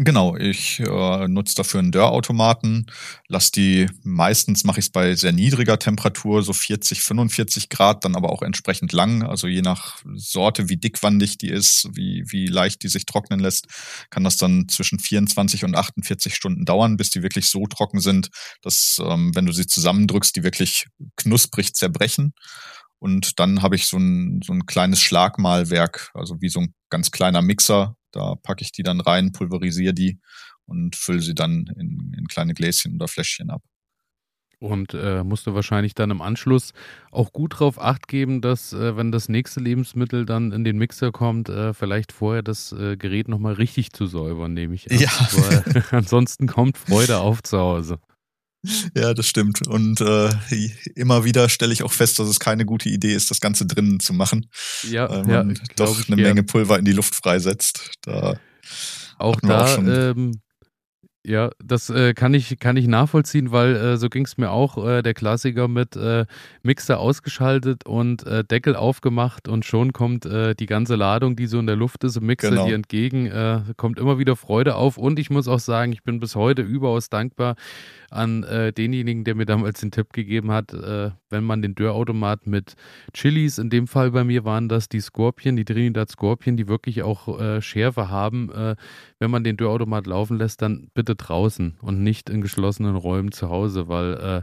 Genau, ich äh, nutze dafür einen Dörrautomaten, lass die, meistens mache ich es bei sehr niedriger Temperatur, so 40, 45 Grad, dann aber auch entsprechend lang. Also je nach Sorte, wie dickwandig die ist, wie, wie leicht die sich trocknen lässt, kann das dann zwischen 24 und 48 Stunden dauern, bis die wirklich so trocken sind, dass, ähm, wenn du sie zusammendrückst, die wirklich knusprig zerbrechen. Und dann habe ich so ein, so ein kleines Schlagmalwerk, also wie so ein ganz kleiner Mixer, da packe ich die dann rein, pulverisiere die und fülle sie dann in, in kleine Gläschen oder Fläschchen ab. Und äh, musst du wahrscheinlich dann im Anschluss auch gut darauf acht geben, dass, äh, wenn das nächste Lebensmittel dann in den Mixer kommt, äh, vielleicht vorher das äh, Gerät nochmal richtig zu säubern, nehme ich an. Ja. Weil ansonsten kommt Freude auf zu Hause. Ja, das stimmt. Und äh, immer wieder stelle ich auch fest, dass es keine gute Idee ist, das Ganze drinnen zu machen. Ja, weil man ja, doch eine. Menge Pulver in die Luft freisetzt. Da Auch da, auch schon- ähm, ja, das äh, kann, ich, kann ich nachvollziehen, weil äh, so ging es mir auch. Äh, der Klassiker mit äh, Mixer ausgeschaltet und äh, Deckel aufgemacht und schon kommt äh, die ganze Ladung, die so in der Luft ist, im Mixer Genau. dir entgegen. Kommt immer wieder Freude auf und ich muss auch sagen, ich bin bis heute überaus dankbar an denjenigen, der mir damals den Tipp gegeben hat, wenn man den Dörrautomat mit Chilis, in dem Fall bei mir waren das die Scorpion, die Trinidad Scorpion, die wirklich auch Schärfe haben, wenn man den Dörrautomat laufen lässt, dann bitte draußen und nicht in geschlossenen Räumen zu Hause, weil äh,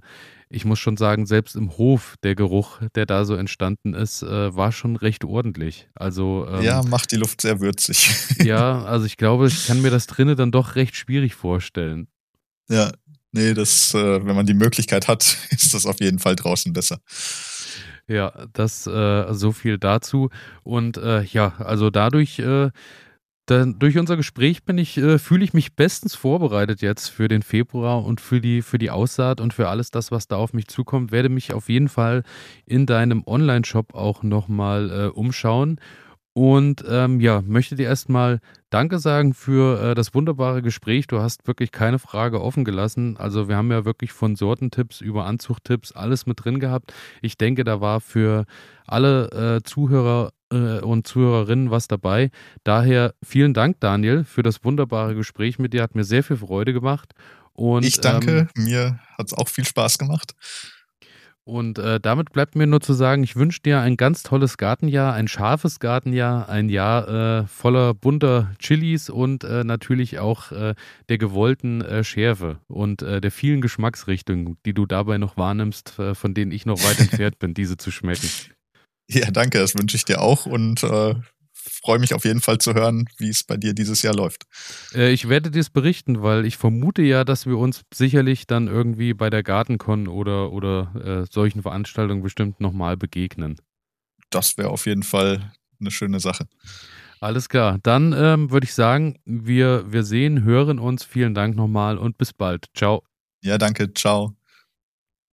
ich muss schon sagen, selbst im Hof der Geruch, der da so entstanden ist, äh, war schon recht ordentlich. Also ähm, ja, macht die Luft sehr würzig. ja, also ich glaube, ich kann mir das drinnen dann doch recht schwierig vorstellen. ja, nee, das, äh, wenn man die Möglichkeit hat, ist das auf jeden Fall draußen besser. Ja, das äh, so viel dazu. Und äh, ja, also dadurch, äh, dann, durch unser Gespräch bin ich, äh, fühle ich mich bestens vorbereitet jetzt für den Februar und für die, für die Aussaat und für alles das, was da auf mich zukommt. Werde mich auf jeden Fall in deinem Online-Shop auch nochmal äh, umschauen. Und ähm, ja, möchte dir erstmal Danke sagen für äh, das wunderbare Gespräch. Du hast wirklich keine Frage offen gelassen. Also wir haben ja wirklich von Sortentipps über Anzuchttipps alles mit drin gehabt. Ich denke, da war für alle äh, Zuhörer äh, und Zuhörerinnen was dabei. Daher vielen Dank, Daniel, für das wunderbare Gespräch mit dir. Hat mir sehr viel Freude gemacht. Und, ich danke, Ähm, mir hat es auch viel Spaß gemacht. Und äh, damit bleibt mir nur zu sagen, ich wünsche dir ein ganz tolles Gartenjahr, ein scharfes Gartenjahr, ein Jahr äh, voller bunter Chilis und äh, natürlich auch äh, der gewollten äh, Schärfe und äh, der vielen Geschmacksrichtungen, die du dabei noch wahrnimmst, von denen ich noch weit entfernt bin, diese zu schmecken. Ja, danke, das wünsche ich dir auch und freue mich auf jeden Fall zu hören, wie es bei dir dieses Jahr läuft. Äh, ich werde dir es berichten, weil ich vermute ja, dass wir uns sicherlich dann irgendwie bei der Gartencon oder, oder äh, solchen Veranstaltungen bestimmt nochmal begegnen. Das wäre auf jeden Fall eine schöne Sache. Alles klar. Dann ähm, würde ich sagen, wir, wir sehen, hören uns. Vielen Dank nochmal und bis bald. Ciao. Ja, danke. Ciao.